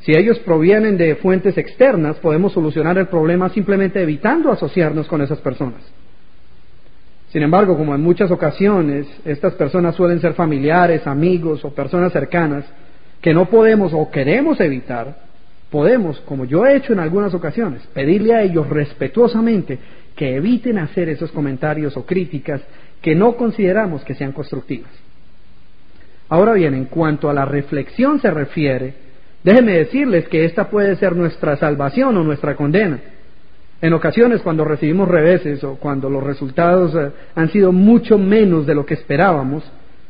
Si ellos provienen de fuentes externas, podemos solucionar el problema simplemente evitando asociarnos con esas personas. Sin embargo, como en muchas ocasiones estas personas suelen ser familiares, amigos o personas cercanas que no podemos o queremos evitar, podemos, como yo he hecho en algunas ocasiones, pedirle a ellos respetuosamente que eviten hacer esos comentarios o críticas que no consideramos que sean constructivas. Ahora bien, en cuanto a la reflexión se refiere, déjenme decirles que esta puede ser nuestra salvación o nuestra condena. En ocasiones cuando recibimos reveses o cuando los resultados eh, han sido mucho menos de lo que esperábamos,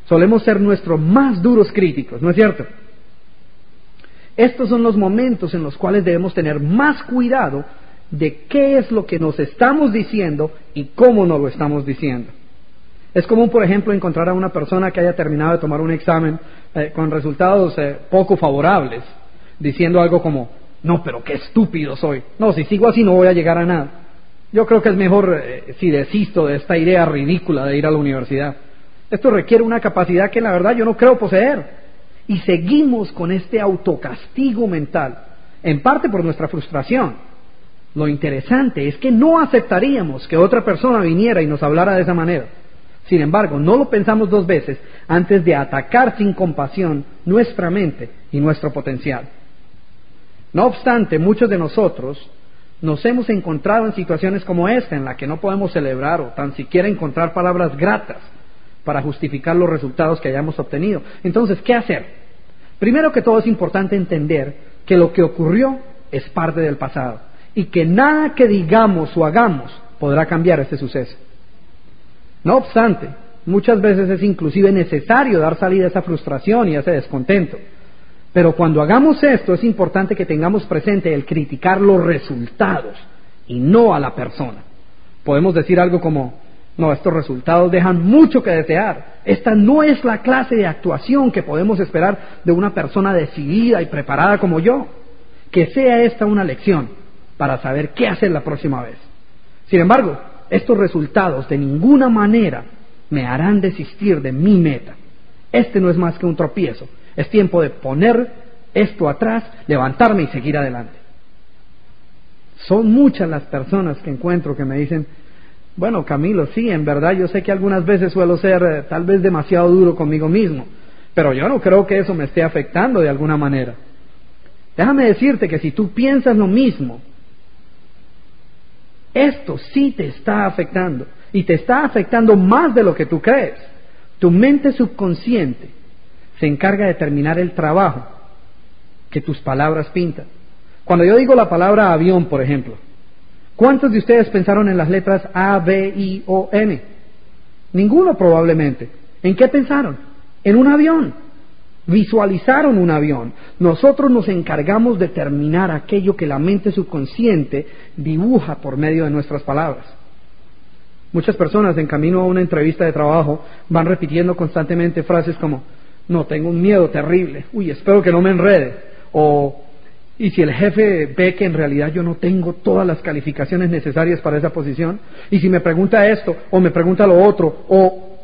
solemos ser nuestros más duros críticos, ¿no es cierto? Estos son los momentos en los cuales debemos tener más cuidado de qué es lo que nos estamos diciendo y cómo nos lo estamos diciendo. Es común, por ejemplo, encontrar a una persona que haya terminado de tomar un examen eh, con resultados eh, poco favorables, diciendo algo como, no, pero qué estúpido soy. No, si sigo así no voy a llegar a nada. Yo creo que es mejor eh, si desisto de esta idea ridícula de ir a la universidad. Esto requiere una capacidad que la verdad yo no creo poseer y seguimos con este autocastigo mental, en parte por nuestra frustración. Lo interesante es que no aceptaríamos que otra persona viniera y nos hablara de esa manera. Sin embargo, no lo pensamos dos veces antes de atacar sin compasión nuestra mente y nuestro potencial. No obstante, muchos de nosotros nos hemos encontrado en situaciones como esta, en la que no podemos celebrar o tan siquiera encontrar palabras gratas para justificar los resultados que hayamos obtenido. Entonces, ¿qué hacer? Primero que todo es importante entender que lo que ocurrió es parte del pasado y que nada que digamos o hagamos podrá cambiar ese suceso. No obstante, muchas veces es inclusive necesario dar salida a esa frustración y a ese descontento. Pero cuando hagamos esto es importante que tengamos presente el criticar los resultados y no a la persona. Podemos decir algo como, no, estos resultados dejan mucho que desear. Esta no es la clase de actuación que podemos esperar de una persona decidida y preparada como yo. Que sea esta una lección para saber qué hacer la próxima vez. Sin embargo, estos resultados de ninguna manera me harán desistir de mi meta. Este no es más que un tropiezo. Es tiempo de poner esto atrás, levantarme y seguir adelante. Son muchas las personas que encuentro que me dicen, bueno, Camilo, sí, en verdad yo sé que algunas veces suelo ser eh, tal vez demasiado duro conmigo mismo, pero yo no creo que eso me esté afectando de alguna manera. Déjame decirte que si tú piensas lo mismo, esto sí te está afectando y te está afectando más de lo que tú crees. Tu mente subconsciente se encarga de terminar el trabajo que tus palabras pintan. Cuando yo digo la palabra avión, por ejemplo, ¿cuántos de ustedes pensaron en las letras A, B, I o N? Ninguno probablemente. ¿En qué pensaron? En un avión. Visualizaron un avión. Nosotros nos encargamos de terminar aquello que la mente subconsciente dibuja por medio de nuestras palabras. Muchas personas en camino a una entrevista de trabajo van repitiendo constantemente frases como, no, tengo un miedo terrible, uy, espero que no me enrede, o, y si el jefe ve que en realidad yo no tengo todas las calificaciones necesarias para esa posición, y si me pregunta esto, o me pregunta lo otro, o,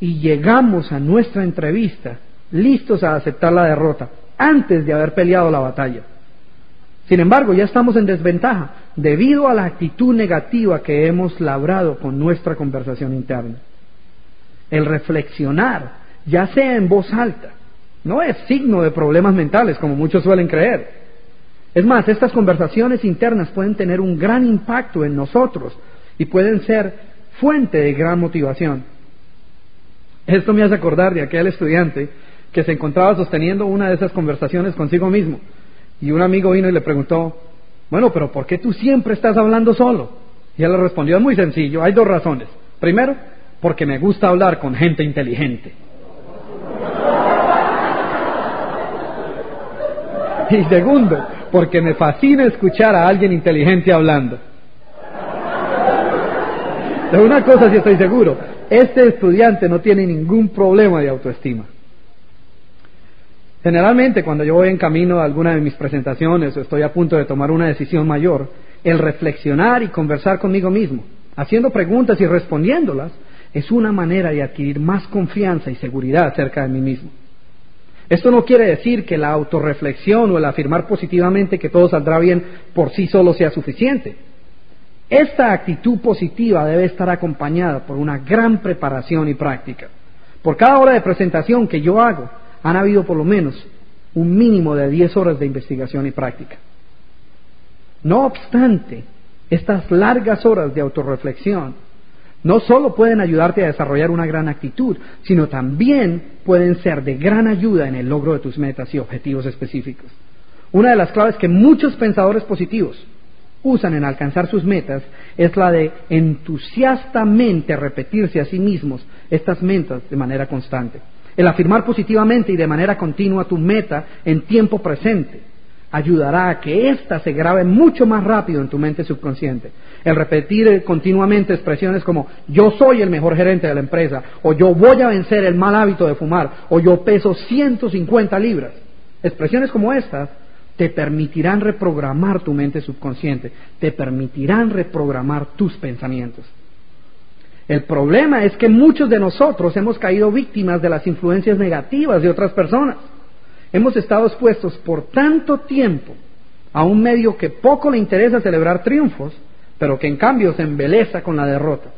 y llegamos a nuestra entrevista listos a aceptar la derrota antes de haber peleado la batalla. Sin embargo, ya estamos en desventaja debido a la actitud negativa que hemos labrado con nuestra conversación interna. El reflexionar, ya sea en voz alta, no es signo de problemas mentales como muchos suelen creer. Es más, estas conversaciones internas pueden tener un gran impacto en nosotros y pueden ser fuente de gran motivación. Esto me hace acordar de aquel estudiante que se encontraba sosteniendo una de esas conversaciones consigo mismo. Y un amigo vino y le preguntó, bueno, pero ¿por qué tú siempre estás hablando solo? Y él le respondió, es muy sencillo, hay dos razones. Primero, porque me gusta hablar con gente inteligente. Y segundo, porque me fascina escuchar a alguien inteligente hablando. De una cosa sí estoy seguro, este estudiante no tiene ningún problema de autoestima. Generalmente cuando yo voy en camino a alguna de mis presentaciones o estoy a punto de tomar una decisión mayor, el reflexionar y conversar conmigo mismo, haciendo preguntas y respondiéndolas, es una manera de adquirir más confianza y seguridad acerca de mí mismo. Esto no quiere decir que la autorreflexión o el afirmar positivamente que todo saldrá bien por sí solo sea suficiente. Esta actitud positiva debe estar acompañada por una gran preparación y práctica. Por cada hora de presentación que yo hago, han habido por lo menos un mínimo de 10 horas de investigación y práctica. No obstante, estas largas horas de autorreflexión no solo pueden ayudarte a desarrollar una gran actitud, sino también pueden ser de gran ayuda en el logro de tus metas y objetivos específicos. Una de las claves que muchos pensadores positivos usan en alcanzar sus metas es la de entusiastamente repetirse a sí mismos estas metas de manera constante. El afirmar positivamente y de manera continua tu meta en tiempo presente ayudará a que ésta se grabe mucho más rápido en tu mente subconsciente. El repetir continuamente expresiones como yo soy el mejor gerente de la empresa, o yo voy a vencer el mal hábito de fumar, o yo peso 150 libras. Expresiones como estas te permitirán reprogramar tu mente subconsciente, te permitirán reprogramar tus pensamientos. El problema es que muchos de nosotros hemos caído víctimas de las influencias negativas de otras personas. Hemos estado expuestos por tanto tiempo a un medio que poco le interesa celebrar triunfos, pero que en cambio se embeleza con la derrota,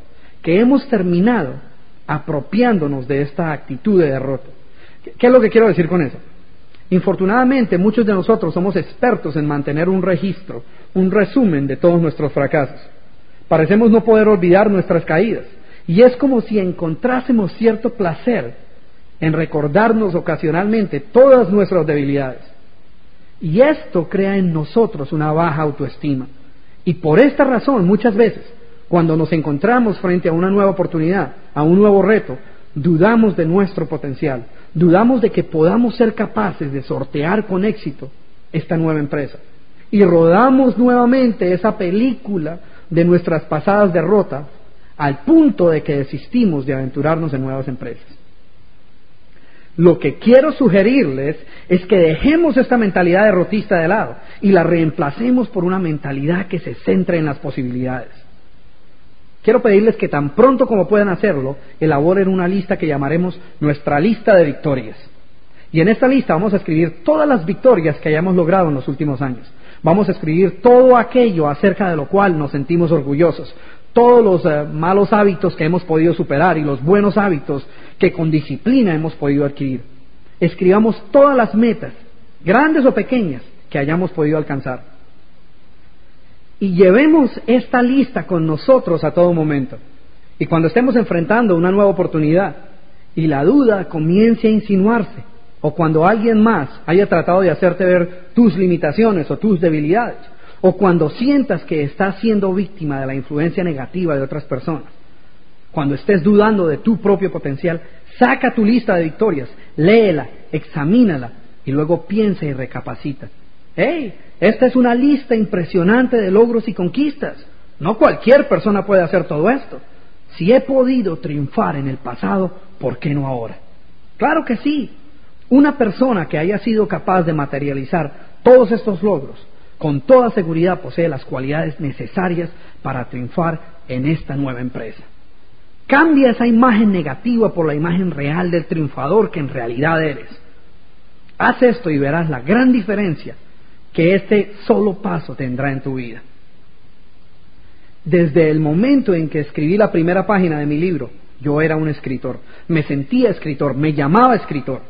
que hemos terminado apropiándonos de esta actitud de derrota. ¿Qué es lo que quiero decir con eso? Infortunadamente, muchos de nosotros somos expertos en mantener un registro, un resumen de todos nuestros fracasos. Parecemos no poder olvidar nuestras caídas. Y es como si encontrásemos cierto placer en recordarnos ocasionalmente todas nuestras debilidades. Y esto crea en nosotros una baja autoestima. Y por esta razón, muchas veces, cuando nos encontramos frente a una nueva oportunidad, a un nuevo reto, dudamos de nuestro potencial, dudamos de que podamos ser capaces de sortear con éxito esta nueva empresa. Y rodamos nuevamente esa película de nuestras pasadas derrotas al punto de que desistimos de aventurarnos en nuevas empresas. Lo que quiero sugerirles es que dejemos esta mentalidad derrotista de lado y la reemplacemos por una mentalidad que se centre en las posibilidades. Quiero pedirles que tan pronto como puedan hacerlo, elaboren una lista que llamaremos nuestra lista de victorias. Y en esta lista vamos a escribir todas las victorias que hayamos logrado en los últimos años. Vamos a escribir todo aquello acerca de lo cual nos sentimos orgullosos, todos los eh, malos hábitos que hemos podido superar y los buenos hábitos que con disciplina hemos podido adquirir. Escribamos todas las metas, grandes o pequeñas, que hayamos podido alcanzar. Y llevemos esta lista con nosotros a todo momento. Y cuando estemos enfrentando una nueva oportunidad, y la duda comience a insinuarse, o cuando alguien más haya tratado de hacerte ver tus limitaciones o tus debilidades, o cuando sientas que estás siendo víctima de la influencia negativa de otras personas, cuando estés dudando de tu propio potencial, saca tu lista de victorias, léela, examínala y luego piensa y recapacita. ¡Hey! Esta es una lista impresionante de logros y conquistas. No cualquier persona puede hacer todo esto. Si he podido triunfar en el pasado, ¿por qué no ahora? Claro que sí. Una persona que haya sido capaz de materializar todos estos logros, con toda seguridad posee las cualidades necesarias para triunfar en esta nueva empresa. Cambia esa imagen negativa por la imagen real del triunfador que en realidad eres. Haz esto y verás la gran diferencia que este solo paso tendrá en tu vida. Desde el momento en que escribí la primera página de mi libro, yo era un escritor, me sentía escritor, me llamaba escritor.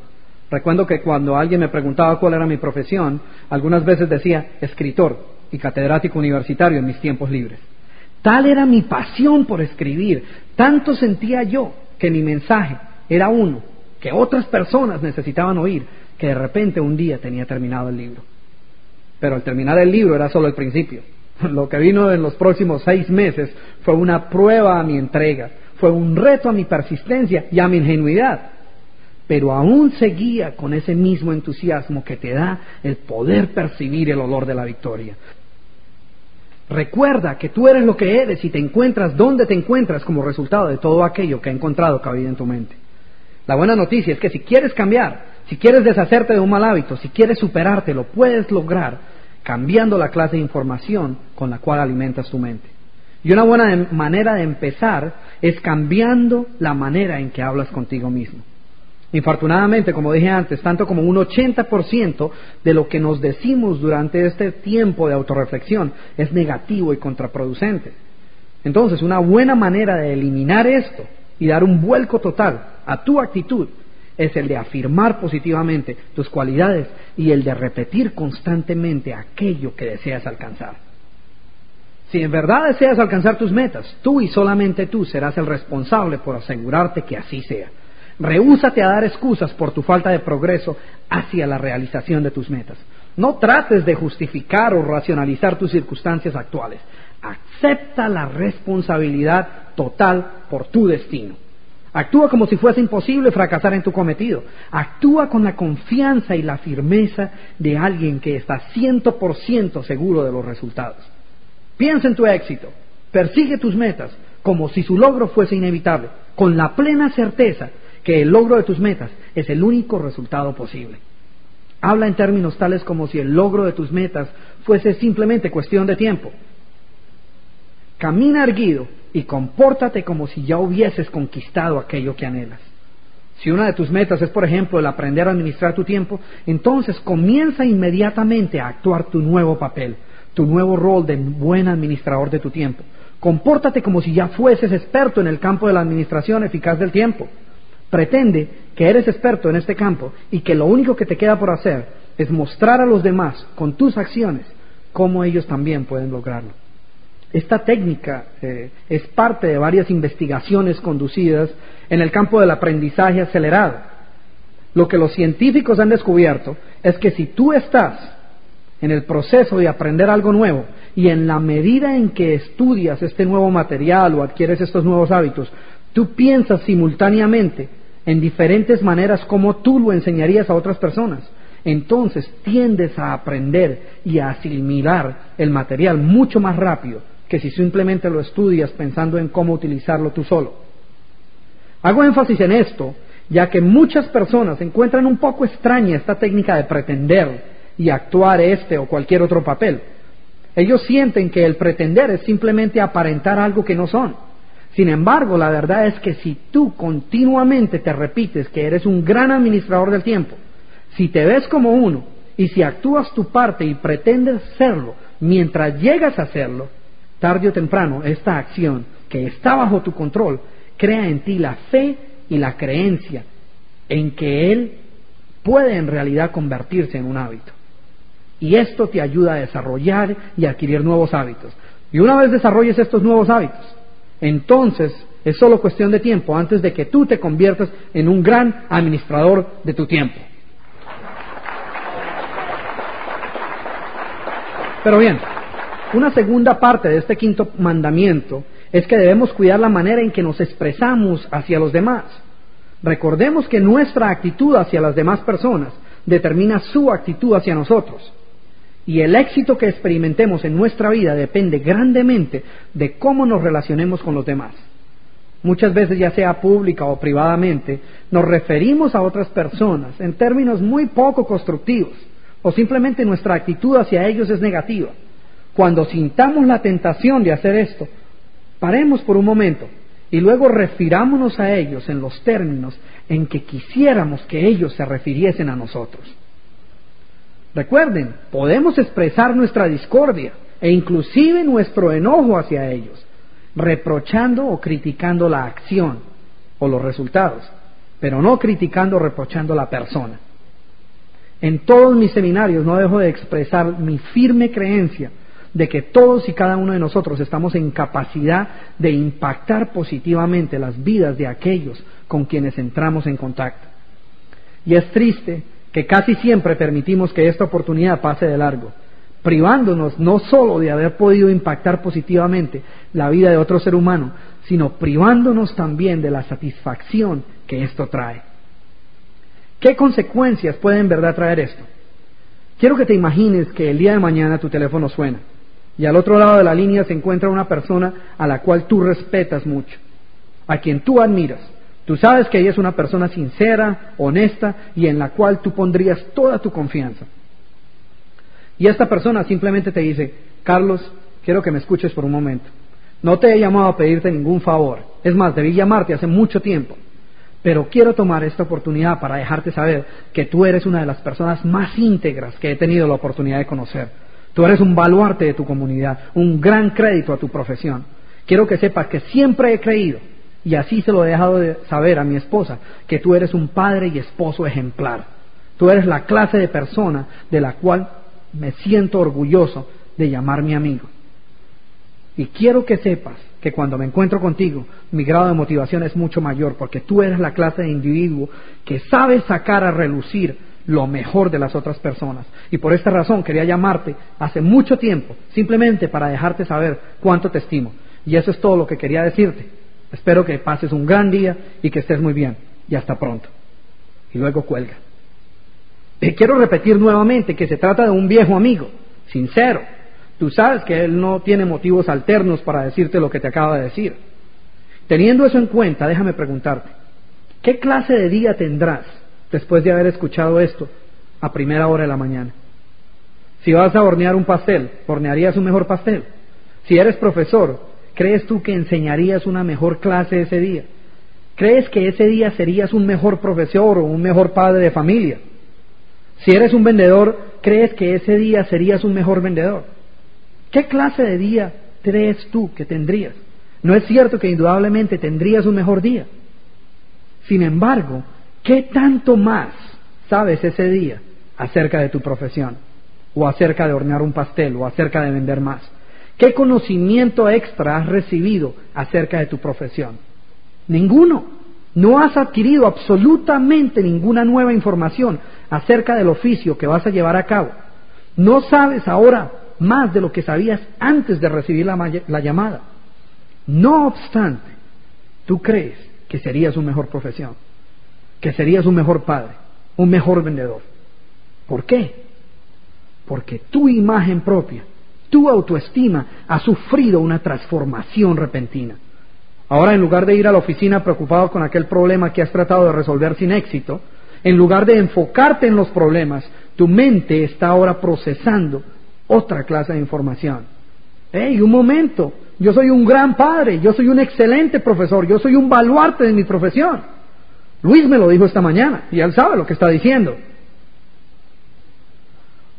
Recuerdo que cuando alguien me preguntaba cuál era mi profesión, algunas veces decía escritor y catedrático universitario en mis tiempos libres. Tal era mi pasión por escribir, tanto sentía yo que mi mensaje era uno que otras personas necesitaban oír, que de repente un día tenía terminado el libro. Pero al terminar el libro era solo el principio. Lo que vino en los próximos seis meses fue una prueba a mi entrega, fue un reto a mi persistencia y a mi ingenuidad. Pero aún seguía con ese mismo entusiasmo que te da el poder percibir el olor de la victoria. Recuerda que tú eres lo que eres y te encuentras donde te encuentras como resultado de todo aquello que ha encontrado cabida en tu mente. La buena noticia es que si quieres cambiar, si quieres deshacerte de un mal hábito, si quieres superarte, lo puedes lograr cambiando la clase de información con la cual alimentas tu mente. Y una buena manera de empezar es cambiando la manera en que hablas contigo mismo. Infortunadamente, como dije antes, tanto como un 80% de lo que nos decimos durante este tiempo de autorreflexión es negativo y contraproducente. Entonces, una buena manera de eliminar esto y dar un vuelco total a tu actitud es el de afirmar positivamente tus cualidades y el de repetir constantemente aquello que deseas alcanzar. Si en verdad deseas alcanzar tus metas, tú y solamente tú serás el responsable por asegurarte que así sea. Rehúsate a dar excusas por tu falta de progreso hacia la realización de tus metas. No trates de justificar o racionalizar tus circunstancias actuales. Acepta la responsabilidad total por tu destino. Actúa como si fuese imposible fracasar en tu cometido. Actúa con la confianza y la firmeza de alguien que está ciento por ciento seguro de los resultados. Piensa en tu éxito. Persigue tus metas como si su logro fuese inevitable, con la plena certeza que el logro de tus metas es el único resultado posible. Habla en términos tales como si el logro de tus metas fuese simplemente cuestión de tiempo. Camina erguido y compórtate como si ya hubieses conquistado aquello que anhelas. Si una de tus metas es, por ejemplo, el aprender a administrar tu tiempo, entonces comienza inmediatamente a actuar tu nuevo papel, tu nuevo rol de buen administrador de tu tiempo. Compórtate como si ya fueses experto en el campo de la administración eficaz del tiempo. Pretende que eres experto en este campo y que lo único que te queda por hacer es mostrar a los demás con tus acciones cómo ellos también pueden lograrlo. Esta técnica eh, es parte de varias investigaciones conducidas en el campo del aprendizaje acelerado. Lo que los científicos han descubierto es que si tú estás en el proceso de aprender algo nuevo y en la medida en que estudias este nuevo material o adquieres estos nuevos hábitos, tú piensas simultáneamente en diferentes maneras como tú lo enseñarías a otras personas. Entonces tiendes a aprender y a asimilar el material mucho más rápido que si simplemente lo estudias pensando en cómo utilizarlo tú solo. Hago énfasis en esto, ya que muchas personas encuentran un poco extraña esta técnica de pretender y actuar este o cualquier otro papel. Ellos sienten que el pretender es simplemente aparentar algo que no son. Sin embargo, la verdad es que si tú continuamente te repites que eres un gran administrador del tiempo, si te ves como uno y si actúas tu parte y pretendes serlo mientras llegas a serlo, tarde o temprano esta acción que está bajo tu control crea en ti la fe y la creencia en que Él puede en realidad convertirse en un hábito. Y esto te ayuda a desarrollar y adquirir nuevos hábitos. Y una vez desarrolles estos nuevos hábitos, entonces es solo cuestión de tiempo antes de que tú te conviertas en un gran administrador de tu tiempo. Pero bien, una segunda parte de este quinto mandamiento es que debemos cuidar la manera en que nos expresamos hacia los demás. Recordemos que nuestra actitud hacia las demás personas determina su actitud hacia nosotros. Y el éxito que experimentemos en nuestra vida depende grandemente de cómo nos relacionemos con los demás. Muchas veces, ya sea pública o privadamente, nos referimos a otras personas en términos muy poco constructivos o simplemente nuestra actitud hacia ellos es negativa. Cuando sintamos la tentación de hacer esto, paremos por un momento y luego refirámonos a ellos en los términos en que quisiéramos que ellos se refiriesen a nosotros. Recuerden, podemos expresar nuestra discordia e inclusive nuestro enojo hacia ellos, reprochando o criticando la acción o los resultados, pero no criticando o reprochando la persona. En todos mis seminarios no dejo de expresar mi firme creencia de que todos y cada uno de nosotros estamos en capacidad de impactar positivamente las vidas de aquellos con quienes entramos en contacto. Y es triste que casi siempre permitimos que esta oportunidad pase de largo, privándonos no solo de haber podido impactar positivamente la vida de otro ser humano, sino privándonos también de la satisfacción que esto trae. ¿Qué consecuencias puede en verdad traer esto? Quiero que te imagines que el día de mañana tu teléfono suena y al otro lado de la línea se encuentra una persona a la cual tú respetas mucho, a quien tú admiras. Tú sabes que ella es una persona sincera, honesta y en la cual tú pondrías toda tu confianza. Y esta persona simplemente te dice, Carlos, quiero que me escuches por un momento. No te he llamado a pedirte ningún favor. Es más, debí llamarte hace mucho tiempo. Pero quiero tomar esta oportunidad para dejarte saber que tú eres una de las personas más íntegras que he tenido la oportunidad de conocer. Tú eres un baluarte de tu comunidad, un gran crédito a tu profesión. Quiero que sepas que siempre he creído, y así se lo he dejado de saber a mi esposa, que tú eres un padre y esposo ejemplar. Tú eres la clase de persona de la cual me siento orgulloso de llamar mi amigo. Y quiero que sepas que cuando me encuentro contigo, mi grado de motivación es mucho mayor, porque tú eres la clase de individuo que sabe sacar a relucir lo mejor de las otras personas. Y por esta razón quería llamarte hace mucho tiempo, simplemente para dejarte saber cuánto te estimo. Y eso es todo lo que quería decirte. Espero que pases un gran día y que estés muy bien. Y hasta pronto. Y luego cuelga. Eh, quiero repetir nuevamente que se trata de un viejo amigo, sincero. Tú sabes que él no tiene motivos alternos para decirte lo que te acaba de decir. Teniendo eso en cuenta, déjame preguntarte, ¿qué clase de día tendrás después de haber escuchado esto a primera hora de la mañana. Si vas a hornear un pastel, ¿hornearías un mejor pastel? Si eres profesor, ¿crees tú que enseñarías una mejor clase ese día? ¿Crees que ese día serías un mejor profesor o un mejor padre de familia? Si eres un vendedor, ¿crees que ese día serías un mejor vendedor? ¿Qué clase de día crees tú que tendrías? No es cierto que indudablemente tendrías un mejor día. Sin embargo, ¿Qué tanto más sabes ese día acerca de tu profesión? O acerca de hornear un pastel, o acerca de vender más. ¿Qué conocimiento extra has recibido acerca de tu profesión? Ninguno. No has adquirido absolutamente ninguna nueva información acerca del oficio que vas a llevar a cabo. No sabes ahora más de lo que sabías antes de recibir la, la llamada. No obstante, tú crees que serías una mejor profesión que serías un mejor padre, un mejor vendedor. ¿Por qué? Porque tu imagen propia, tu autoestima ha sufrido una transformación repentina. Ahora, en lugar de ir a la oficina preocupado con aquel problema que has tratado de resolver sin éxito, en lugar de enfocarte en los problemas, tu mente está ahora procesando otra clase de información. ¡Hey, un momento! Yo soy un gran padre, yo soy un excelente profesor, yo soy un baluarte de mi profesión. Luis me lo dijo esta mañana y él sabe lo que está diciendo.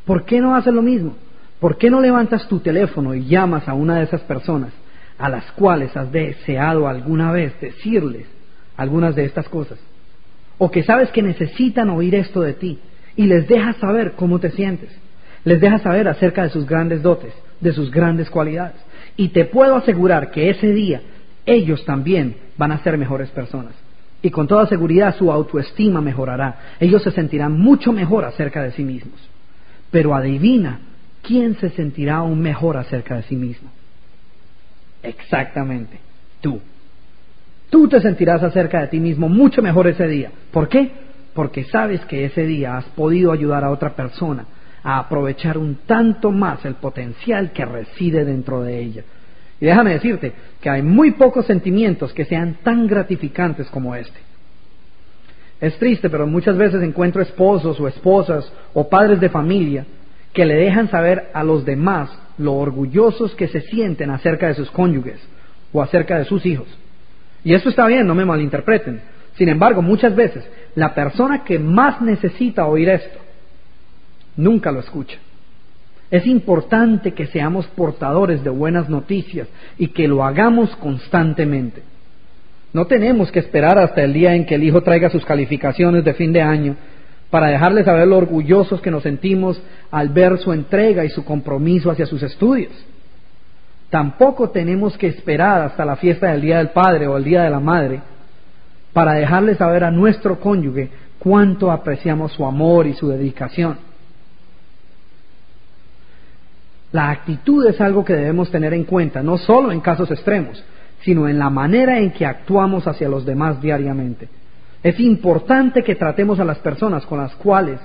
¿Por qué no haces lo mismo? ¿Por qué no levantas tu teléfono y llamas a una de esas personas a las cuales has deseado alguna vez decirles algunas de estas cosas? O que sabes que necesitan oír esto de ti y les dejas saber cómo te sientes. Les dejas saber acerca de sus grandes dotes, de sus grandes cualidades. Y te puedo asegurar que ese día ellos también van a ser mejores personas. Y con toda seguridad su autoestima mejorará. Ellos se sentirán mucho mejor acerca de sí mismos. Pero adivina, ¿quién se sentirá aún mejor acerca de sí mismo? Exactamente, tú. Tú te sentirás acerca de ti mismo mucho mejor ese día. ¿Por qué? Porque sabes que ese día has podido ayudar a otra persona a aprovechar un tanto más el potencial que reside dentro de ella. Y déjame decirte que hay muy pocos sentimientos que sean tan gratificantes como este. Es triste, pero muchas veces encuentro esposos o esposas o padres de familia que le dejan saber a los demás lo orgullosos que se sienten acerca de sus cónyuges o acerca de sus hijos. Y eso está bien, no me malinterpreten. Sin embargo, muchas veces la persona que más necesita oír esto nunca lo escucha. Es importante que seamos portadores de buenas noticias y que lo hagamos constantemente. No tenemos que esperar hasta el día en que el hijo traiga sus calificaciones de fin de año para dejarle saber lo orgullosos que nos sentimos al ver su entrega y su compromiso hacia sus estudios. Tampoco tenemos que esperar hasta la fiesta del Día del Padre o el Día de la Madre para dejarle saber a nuestro cónyuge cuánto apreciamos su amor y su dedicación. La actitud es algo que debemos tener en cuenta, no solo en casos extremos, sino en la manera en que actuamos hacia los demás diariamente. Es importante que tratemos a las personas con las cuales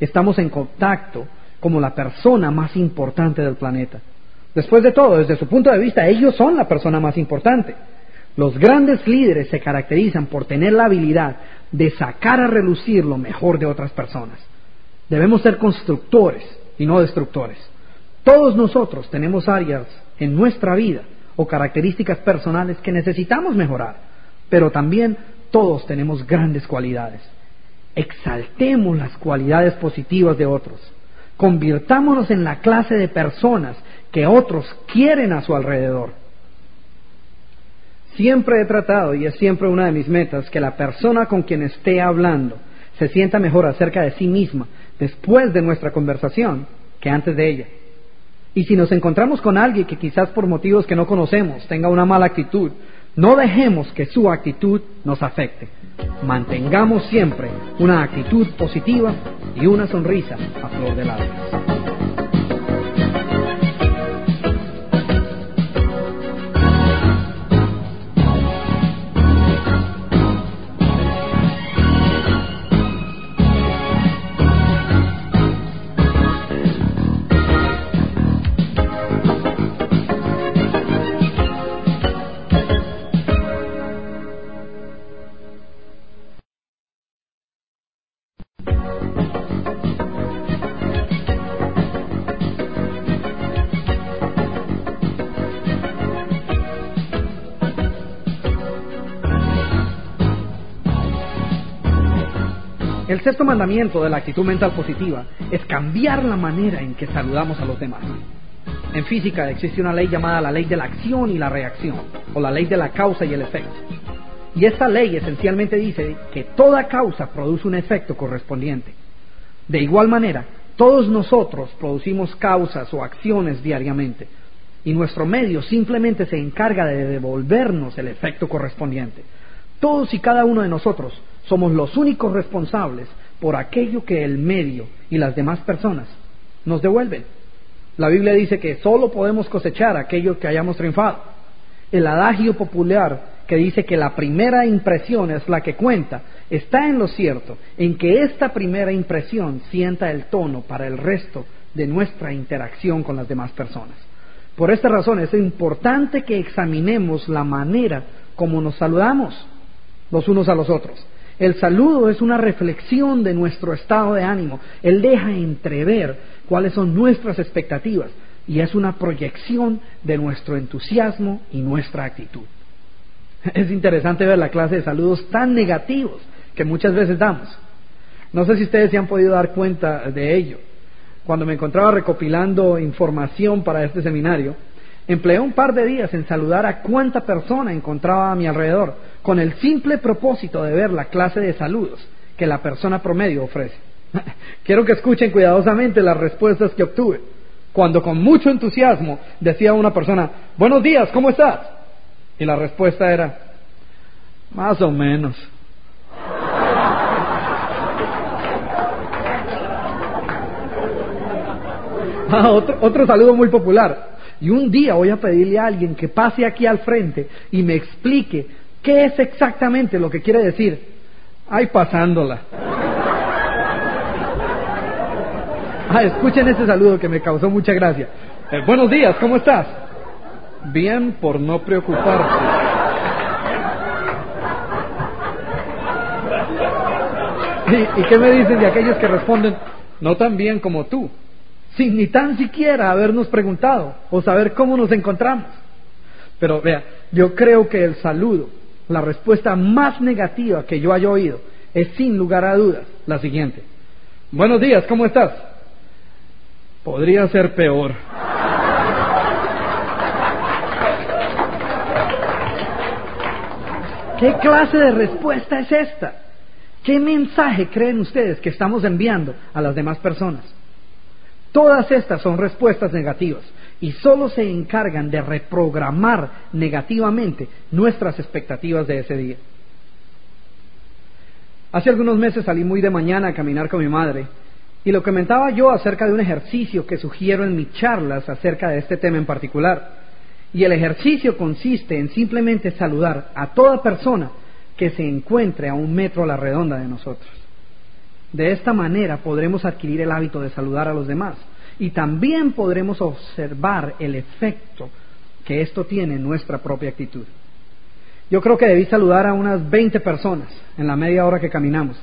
estamos en contacto como la persona más importante del planeta. Después de todo, desde su punto de vista, ellos son la persona más importante. Los grandes líderes se caracterizan por tener la habilidad de sacar a relucir lo mejor de otras personas. Debemos ser constructores y no destructores. Todos nosotros tenemos áreas en nuestra vida o características personales que necesitamos mejorar, pero también todos tenemos grandes cualidades. Exaltemos las cualidades positivas de otros. Convirtámonos en la clase de personas que otros quieren a su alrededor. Siempre he tratado, y es siempre una de mis metas, que la persona con quien esté hablando se sienta mejor acerca de sí misma después de nuestra conversación que antes de ella. Y si nos encontramos con alguien que quizás por motivos que no conocemos tenga una mala actitud, no dejemos que su actitud nos afecte. Mantengamos siempre una actitud positiva y una sonrisa a flor de labios. Sexto mandamiento de la actitud mental positiva es cambiar la manera en que saludamos a los demás. En física existe una ley llamada la ley de la acción y la reacción, o la ley de la causa y el efecto. Y esta ley esencialmente dice que toda causa produce un efecto correspondiente. De igual manera, todos nosotros producimos causas o acciones diariamente, y nuestro medio simplemente se encarga de devolvernos el efecto correspondiente. Todos y cada uno de nosotros somos los únicos responsables por aquello que el medio y las demás personas nos devuelven. La Biblia dice que solo podemos cosechar aquello que hayamos triunfado. El adagio popular que dice que la primera impresión es la que cuenta, está en lo cierto, en que esta primera impresión sienta el tono para el resto de nuestra interacción con las demás personas. Por esta razón es importante que examinemos la manera como nos saludamos los unos a los otros. El saludo es una reflexión de nuestro estado de ánimo. Él deja entrever cuáles son nuestras expectativas y es una proyección de nuestro entusiasmo y nuestra actitud. Es interesante ver la clase de saludos tan negativos que muchas veces damos. No sé si ustedes se han podido dar cuenta de ello. Cuando me encontraba recopilando información para este seminario, empleé un par de días en saludar a cuánta persona encontraba a mi alrededor con el simple propósito de ver la clase de saludos que la persona promedio ofrece. Quiero que escuchen cuidadosamente las respuestas que obtuve. Cuando con mucho entusiasmo decía una persona, buenos días, ¿cómo estás? Y la respuesta era, más o menos. Ah, otro, otro saludo muy popular. Y un día voy a pedirle a alguien que pase aquí al frente y me explique qué es exactamente lo que quiere decir. Ay, pasándola. Ah, escuchen ese saludo que me causó mucha gracia. Eh, buenos días, ¿cómo estás? Bien por no preocuparte. ¿Y, ¿Y qué me dicen de aquellos que responden, no tan bien como tú? Sin ni tan siquiera habernos preguntado o saber cómo nos encontramos. Pero vea, yo creo que el saludo, la respuesta más negativa que yo haya oído, es sin lugar a dudas la siguiente. Buenos días, ¿cómo estás? Podría ser peor. ¿Qué clase de respuesta es esta? ¿Qué mensaje creen ustedes que estamos enviando a las demás personas? Todas estas son respuestas negativas y solo se encargan de reprogramar negativamente nuestras expectativas de ese día. Hace algunos meses salí muy de mañana a caminar con mi madre y lo comentaba yo acerca de un ejercicio que sugiero en mis charlas acerca de este tema en particular. Y el ejercicio consiste en simplemente saludar a toda persona que se encuentre a un metro a la redonda de nosotros. De esta manera podremos adquirir el hábito de saludar a los demás y también podremos observar el efecto que esto tiene en nuestra propia actitud. Yo creo que debí saludar a unas 20 personas en la media hora que caminamos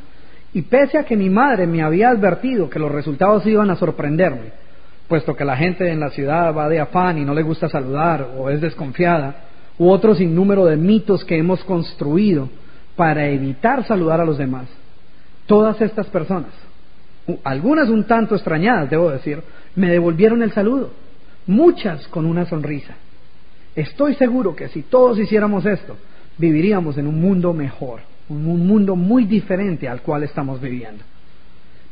y pese a que mi madre me había advertido que los resultados iban a sorprenderme, puesto que la gente en la ciudad va de afán y no le gusta saludar o es desconfiada, u otro sinnúmero de mitos que hemos construido para evitar saludar a los demás, todas estas personas, algunas un tanto extrañadas, debo decir, me devolvieron el saludo, muchas con una sonrisa. Estoy seguro que si todos hiciéramos esto, viviríamos en un mundo mejor un mundo muy diferente al cual estamos viviendo.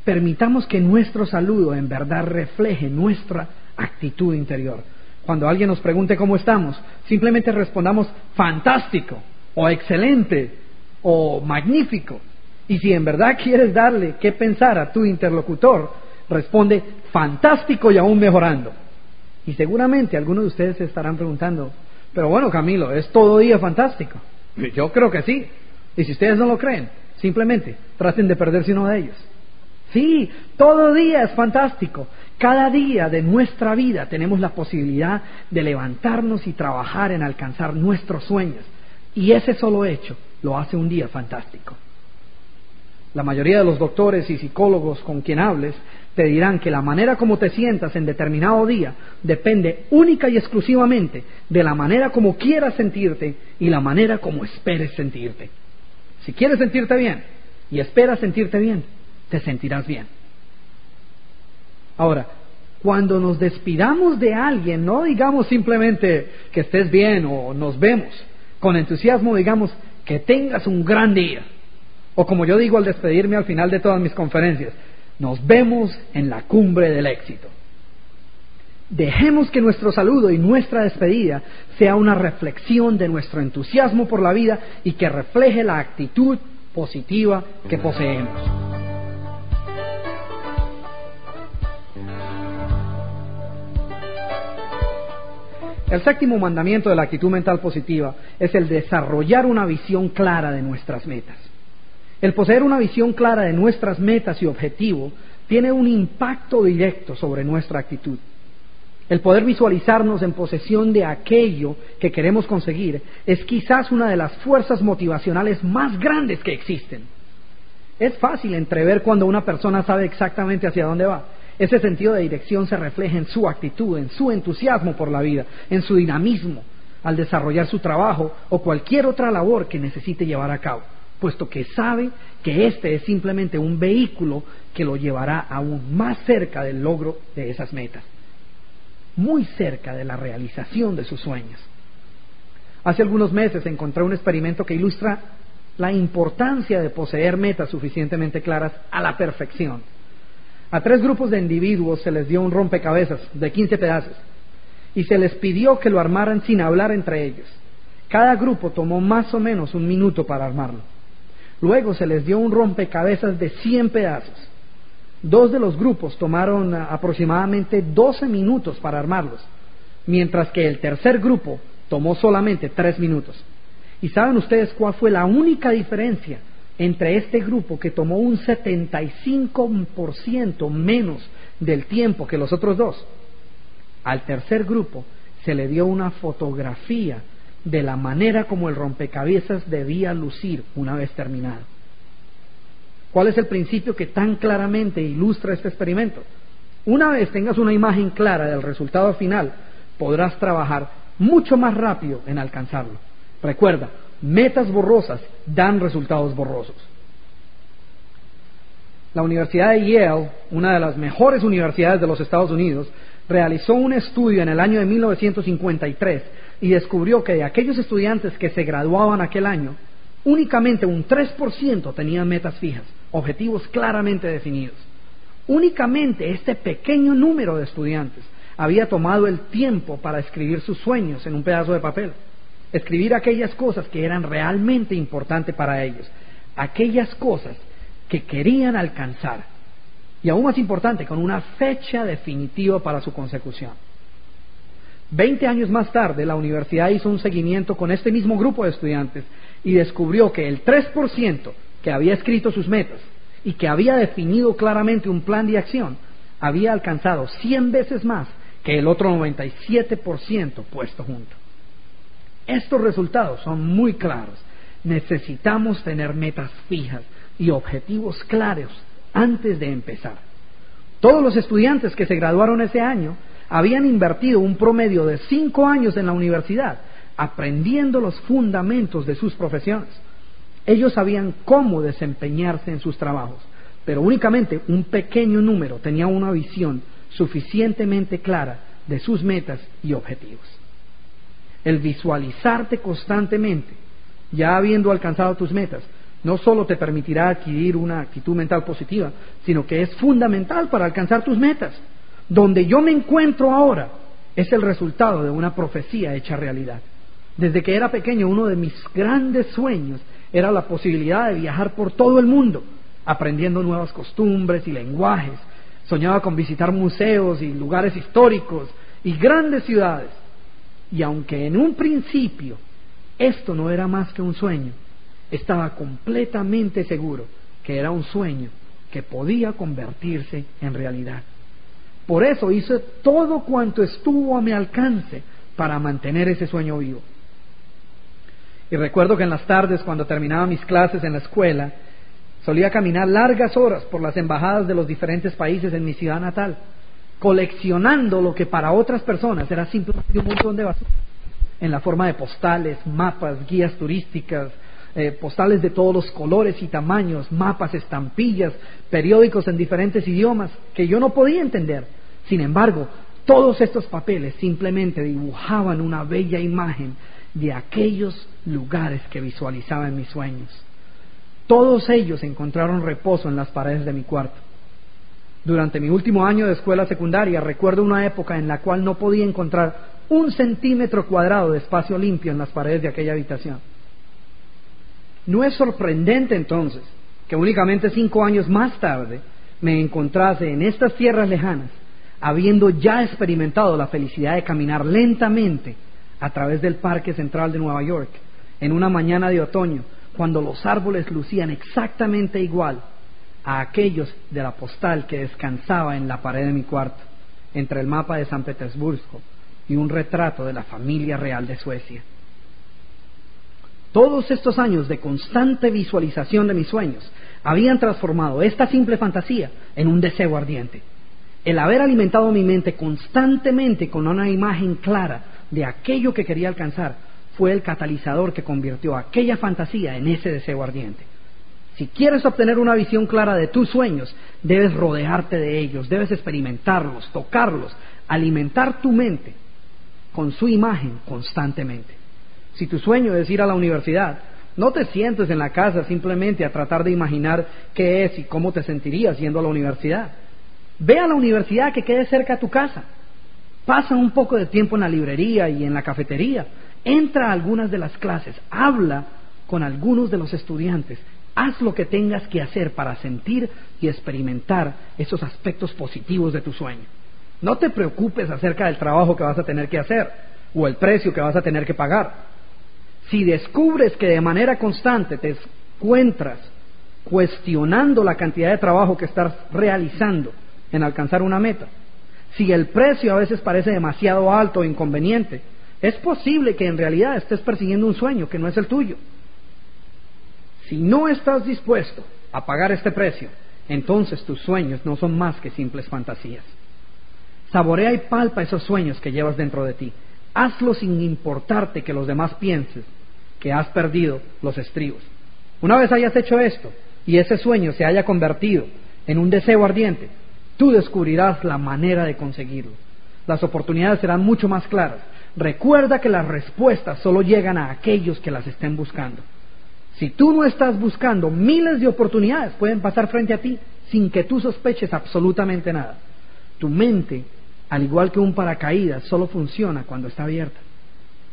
Permitamos que nuestro saludo en verdad refleje nuestra actitud interior. Cuando alguien nos pregunte cómo estamos, simplemente respondamos fantástico o excelente o magnífico. Y si en verdad quieres darle qué pensar a tu interlocutor, responde fantástico y aún mejorando. Y seguramente algunos de ustedes se estarán preguntando, pero bueno Camilo, ¿es todo día fantástico? Yo creo que sí. Y si ustedes no lo creen, simplemente traten de perderse uno de ellos. Sí, todo día es fantástico. Cada día de nuestra vida tenemos la posibilidad de levantarnos y trabajar en alcanzar nuestros sueños. Y ese solo hecho lo hace un día fantástico. La mayoría de los doctores y psicólogos con quien hables te dirán que la manera como te sientas en determinado día depende única y exclusivamente de la manera como quieras sentirte y la manera como esperes sentirte. Si quieres sentirte bien y esperas sentirte bien, te sentirás bien. Ahora, cuando nos despidamos de alguien, no digamos simplemente que estés bien o nos vemos. Con entusiasmo digamos que tengas un gran día. O como yo digo al despedirme al final de todas mis conferencias, nos vemos en la cumbre del éxito. Dejemos que nuestro saludo y nuestra despedida sea una reflexión de nuestro entusiasmo por la vida y que refleje la actitud positiva que poseemos. El séptimo mandamiento de la actitud mental positiva es el desarrollar una visión clara de nuestras metas. El poseer una visión clara de nuestras metas y objetivos tiene un impacto directo sobre nuestra actitud. El poder visualizarnos en posesión de aquello que queremos conseguir es quizás una de las fuerzas motivacionales más grandes que existen. Es fácil entrever cuando una persona sabe exactamente hacia dónde va. Ese sentido de dirección se refleja en su actitud, en su entusiasmo por la vida, en su dinamismo al desarrollar su trabajo o cualquier otra labor que necesite llevar a cabo, puesto que sabe que este es simplemente un vehículo que lo llevará aún más cerca del logro de esas metas muy cerca de la realización de sus sueños. Hace algunos meses encontré un experimento que ilustra la importancia de poseer metas suficientemente claras a la perfección. A tres grupos de individuos se les dio un rompecabezas de 15 pedazos y se les pidió que lo armaran sin hablar entre ellos. Cada grupo tomó más o menos un minuto para armarlo. Luego se les dio un rompecabezas de 100 pedazos. Dos de los grupos tomaron aproximadamente 12 minutos para armarlos, mientras que el tercer grupo tomó solamente 3 minutos. ¿Y saben ustedes cuál fue la única diferencia entre este grupo que tomó un 75% menos del tiempo que los otros dos? Al tercer grupo se le dio una fotografía de la manera como el rompecabezas debía lucir una vez terminado. ¿Cuál es el principio que tan claramente ilustra este experimento? Una vez tengas una imagen clara del resultado final, podrás trabajar mucho más rápido en alcanzarlo. Recuerda, metas borrosas dan resultados borrosos. La Universidad de Yale, una de las mejores universidades de los Estados Unidos, realizó un estudio en el año de 1953 y descubrió que de aquellos estudiantes que se graduaban aquel año, únicamente un 3% tenían metas fijas, objetivos claramente definidos. Únicamente este pequeño número de estudiantes había tomado el tiempo para escribir sus sueños en un pedazo de papel, escribir aquellas cosas que eran realmente importantes para ellos, aquellas cosas que querían alcanzar, y aún más importante, con una fecha definitiva para su consecución. Veinte años más tarde, la universidad hizo un seguimiento con este mismo grupo de estudiantes y descubrió que el 3% que había escrito sus metas y que había definido claramente un plan de acción había alcanzado 100 veces más que el otro 97% puesto junto. Estos resultados son muy claros. Necesitamos tener metas fijas y objetivos claros antes de empezar. Todos los estudiantes que se graduaron ese año habían invertido un promedio de cinco años en la universidad aprendiendo los fundamentos de sus profesiones. Ellos sabían cómo desempeñarse en sus trabajos, pero únicamente un pequeño número tenía una visión suficientemente clara de sus metas y objetivos. El visualizarte constantemente, ya habiendo alcanzado tus metas, no solo te permitirá adquirir una actitud mental positiva, sino que es fundamental para alcanzar tus metas. Donde yo me encuentro ahora es el resultado de una profecía hecha realidad. Desde que era pequeño, uno de mis grandes sueños era la posibilidad de viajar por todo el mundo, aprendiendo nuevas costumbres y lenguajes. Soñaba con visitar museos y lugares históricos y grandes ciudades. Y aunque en un principio esto no era más que un sueño, estaba completamente seguro que era un sueño que podía convertirse en realidad. Por eso hice todo cuanto estuvo a mi alcance para mantener ese sueño vivo. Y recuerdo que en las tardes, cuando terminaba mis clases en la escuela, solía caminar largas horas por las embajadas de los diferentes países en mi ciudad natal, coleccionando lo que para otras personas era simplemente un montón de basura, en la forma de postales, mapas, guías turísticas, eh, postales de todos los colores y tamaños, mapas, estampillas, periódicos en diferentes idiomas que yo no podía entender sin embargo, todos estos papeles simplemente dibujaban una bella imagen de aquellos lugares que visualizaba en mis sueños. Todos ellos encontraron reposo en las paredes de mi cuarto. Durante mi último año de escuela secundaria recuerdo una época en la cual no podía encontrar un centímetro cuadrado de espacio limpio en las paredes de aquella habitación. No es sorprendente entonces que únicamente cinco años más tarde me encontrase en estas tierras lejanas habiendo ya experimentado la felicidad de caminar lentamente a través del Parque Central de Nueva York en una mañana de otoño, cuando los árboles lucían exactamente igual a aquellos de la postal que descansaba en la pared de mi cuarto, entre el mapa de San Petersburgo y un retrato de la familia real de Suecia. Todos estos años de constante visualización de mis sueños habían transformado esta simple fantasía en un deseo ardiente el haber alimentado mi mente constantemente con una imagen clara de aquello que quería alcanzar fue el catalizador que convirtió aquella fantasía en ese deseo ardiente. Si quieres obtener una visión clara de tus sueños, debes rodearte de ellos, debes experimentarlos, tocarlos, alimentar tu mente con su imagen constantemente. Si tu sueño es ir a la universidad, no te sientes en la casa simplemente a tratar de imaginar qué es y cómo te sentirías yendo a la universidad. Ve a la universidad que quede cerca a tu casa. Pasa un poco de tiempo en la librería y en la cafetería Entra a algunas de las clases, habla con algunos de los estudiantes, haz lo que tengas que hacer para sentir y experimentar esos aspectos positivos de tu sueño. No te preocupes acerca del trabajo que vas a tener que hacer o el precio que vas a tener que pagar. Si descubres que de manera constante te encuentras cuestionando la cantidad de trabajo que estás realizando en alcanzar una meta, si el precio a veces parece demasiado alto o inconveniente, es posible que en realidad estés persiguiendo un sueño que no es el tuyo. Si no estás dispuesto a pagar este precio, entonces tus sueños no son más que simples fantasías. Saborea y palpa esos sueños que llevas dentro de ti. Hazlo sin importarte que los demás piensen que has perdido los estribos. Una vez hayas hecho esto y ese sueño se haya convertido en un deseo ardiente, tú descubrirás la manera de conseguirlo. Las oportunidades serán mucho más claras. Recuerda que las respuestas solo llegan a aquellos que las estén buscando. Si tú no estás buscando, miles de oportunidades pueden pasar frente a ti sin que tú sospeches absolutamente nada. Tu mente, al igual que un paracaídas, solo funciona cuando está abierta.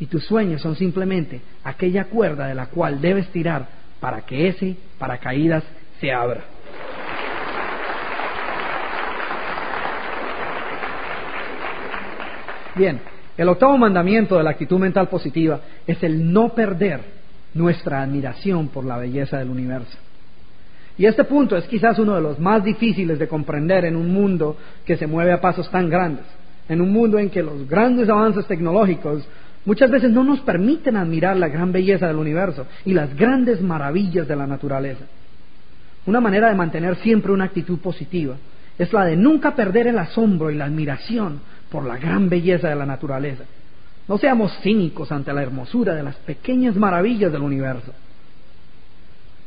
Y tus sueños son simplemente aquella cuerda de la cual debes tirar para que ese paracaídas se abra. Bien, el octavo mandamiento de la actitud mental positiva es el no perder nuestra admiración por la belleza del universo. Y este punto es quizás uno de los más difíciles de comprender en un mundo que se mueve a pasos tan grandes, en un mundo en que los grandes avances tecnológicos muchas veces no nos permiten admirar la gran belleza del universo y las grandes maravillas de la naturaleza. Una manera de mantener siempre una actitud positiva es la de nunca perder el asombro y la admiración por la gran belleza de la naturaleza. No seamos cínicos ante la hermosura de las pequeñas maravillas del universo.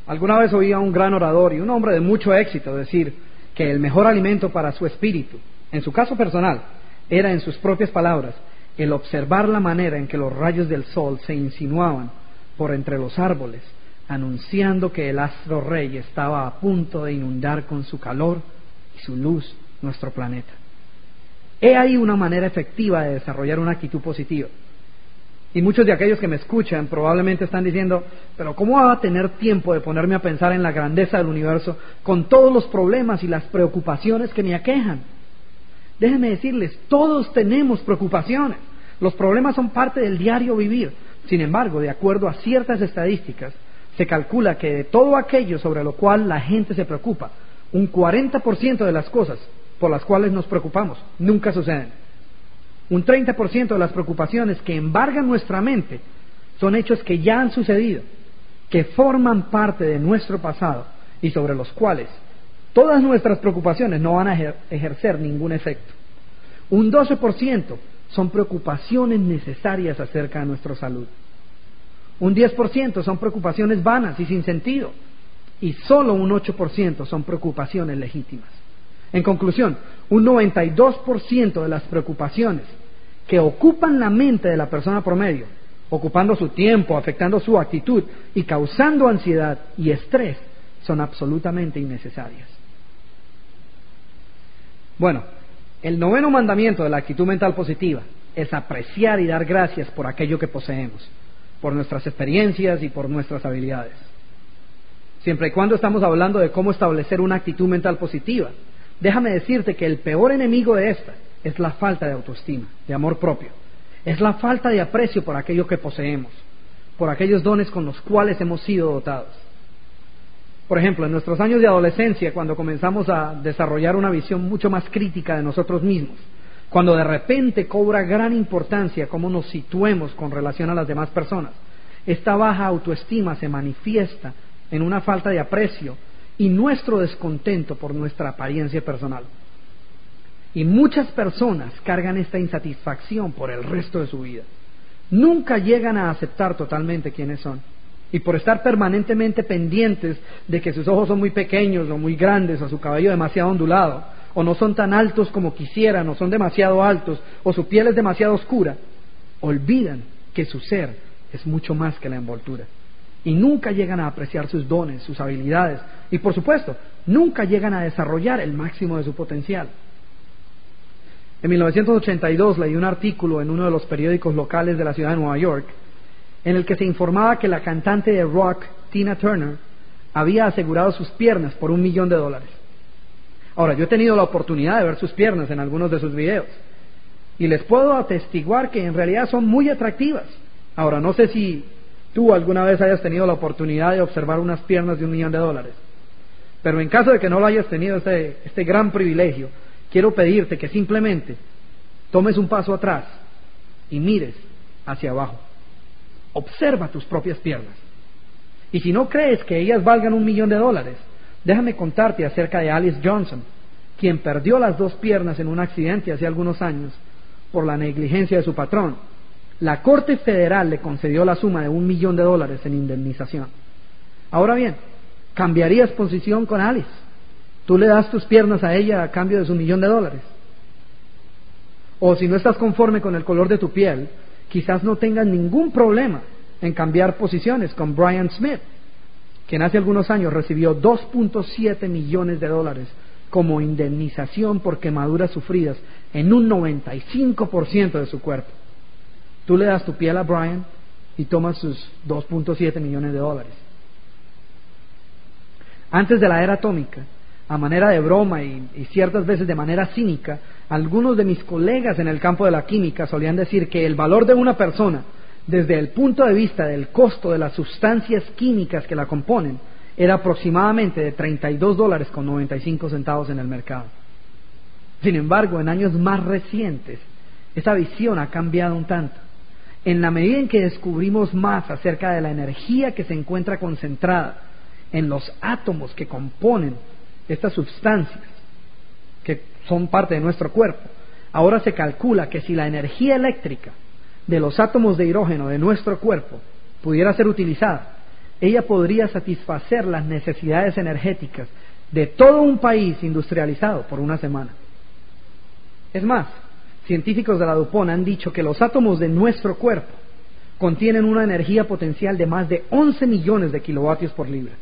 Alguna vez oí a un gran orador y un hombre de mucho éxito decir que el mejor alimento para su espíritu, en su caso personal, era en sus propias palabras el observar la manera en que los rayos del sol se insinuaban por entre los árboles, anunciando que el astro rey estaba a punto de inundar con su calor y su luz nuestro planeta. He ahí una manera efectiva de desarrollar una actitud positiva. Y muchos de aquellos que me escuchan probablemente están diciendo, pero ¿cómo va a tener tiempo de ponerme a pensar en la grandeza del universo con todos los problemas y las preocupaciones que me aquejan? Déjenme decirles, todos tenemos preocupaciones. Los problemas son parte del diario vivir. Sin embargo, de acuerdo a ciertas estadísticas, se calcula que de todo aquello sobre lo cual la gente se preocupa, un 40% de las cosas por las cuales nos preocupamos nunca suceden. Un 30% de las preocupaciones que embargan nuestra mente son hechos que ya han sucedido, que forman parte de nuestro pasado y sobre los cuales Todas nuestras preocupaciones no van a ejercer ningún efecto. Un 12% son preocupaciones necesarias acerca de nuestra salud. Un 10% son preocupaciones vanas y sin sentido. Y solo un 8% son preocupaciones legítimas. En conclusión, un 92% de las preocupaciones que ocupan la mente de la persona promedio, ocupando su tiempo, afectando su actitud y causando ansiedad y estrés, son absolutamente innecesarias. Bueno, el noveno mandamiento de la actitud mental positiva es apreciar y dar gracias por aquello que poseemos, por nuestras experiencias y por nuestras habilidades. Siempre y cuando estamos hablando de cómo establecer una actitud mental positiva, déjame decirte que el peor enemigo de esta es la falta de autoestima, de amor propio. Es la falta de aprecio por aquello que poseemos, por aquellos dones con los cuales hemos sido dotados. Por ejemplo, en nuestros años de adolescencia, cuando comenzamos a desarrollar una visión mucho más crítica de nosotros mismos, cuando de repente cobra gran importancia cómo nos situemos con relación a las demás personas, esta baja autoestima se manifiesta en una falta de aprecio y nuestro descontento por nuestra apariencia personal. Y muchas personas cargan esta insatisfacción por el resto de su vida. Nunca llegan a aceptar totalmente quiénes son y por estar permanentemente pendientes de que sus ojos son muy pequeños o muy grandes o su cabello demasiado ondulado o no son tan altos como quisieran o son demasiado altos o su piel es demasiado oscura, olvidan que su ser es mucho más que la envoltura y nunca llegan a apreciar sus dones, sus habilidades y por supuesto nunca llegan a desarrollar el máximo de su potencial. En 1982 leí un artículo en uno de los periódicos locales de la ciudad de Nueva York en el que se informaba que la cantante de rock, Tina Turner, había asegurado sus piernas por un millón de dólares. Ahora, yo he tenido la oportunidad de ver sus piernas en algunos de sus videos y les puedo atestiguar que en realidad son muy atractivas. Ahora, no sé si tú alguna vez hayas tenido la oportunidad de observar unas piernas de un millón de dólares, pero en caso de que no lo hayas tenido este, este gran privilegio, quiero pedirte que simplemente tomes un paso atrás y mires hacia abajo. Observa tus propias piernas. Y si no crees que ellas valgan un millón de dólares, déjame contarte acerca de Alice Johnson, quien perdió las dos piernas en un accidente hace algunos años por la negligencia de su patrón. La Corte Federal le concedió la suma de un millón de dólares en indemnización. Ahora bien, ¿cambiarías posición con Alice? ¿Tú le das tus piernas a ella a cambio de su millón de dólares? O si no estás conforme con el color de tu piel, quizás no tengas ningún problema en cambiar posiciones con Brian Smith, quien hace algunos años recibió 2.7 millones de dólares como indemnización por quemaduras sufridas en un 95% de su cuerpo. Tú le das tu piel a Brian y tomas sus 2.7 millones de dólares. Antes de la era atómica, a manera de broma y, y, ciertas veces de manera cínica, algunos de mis colegas en el campo de la química solían decir que el valor de una persona, desde el punto de vista del costo de las sustancias químicas que la componen, era aproximadamente de 32 dólares con 95 centavos en el mercado. Sin embargo, en años más recientes, esa visión ha cambiado un tanto. En la medida en que descubrimos más acerca de la energía que se encuentra concentrada en los átomos que componen estas sustancias, que son parte de nuestro cuerpo, ahora se calcula que si la energía eléctrica de los átomos de hidrógeno de nuestro cuerpo pudiera ser utilizada, ella podría satisfacer las necesidades energéticas de todo un país industrializado por una semana. Es más, científicos de la DuPont han dicho que los átomos de nuestro cuerpo contienen una energía potencial de más de 11 millones de kilovatios por libra.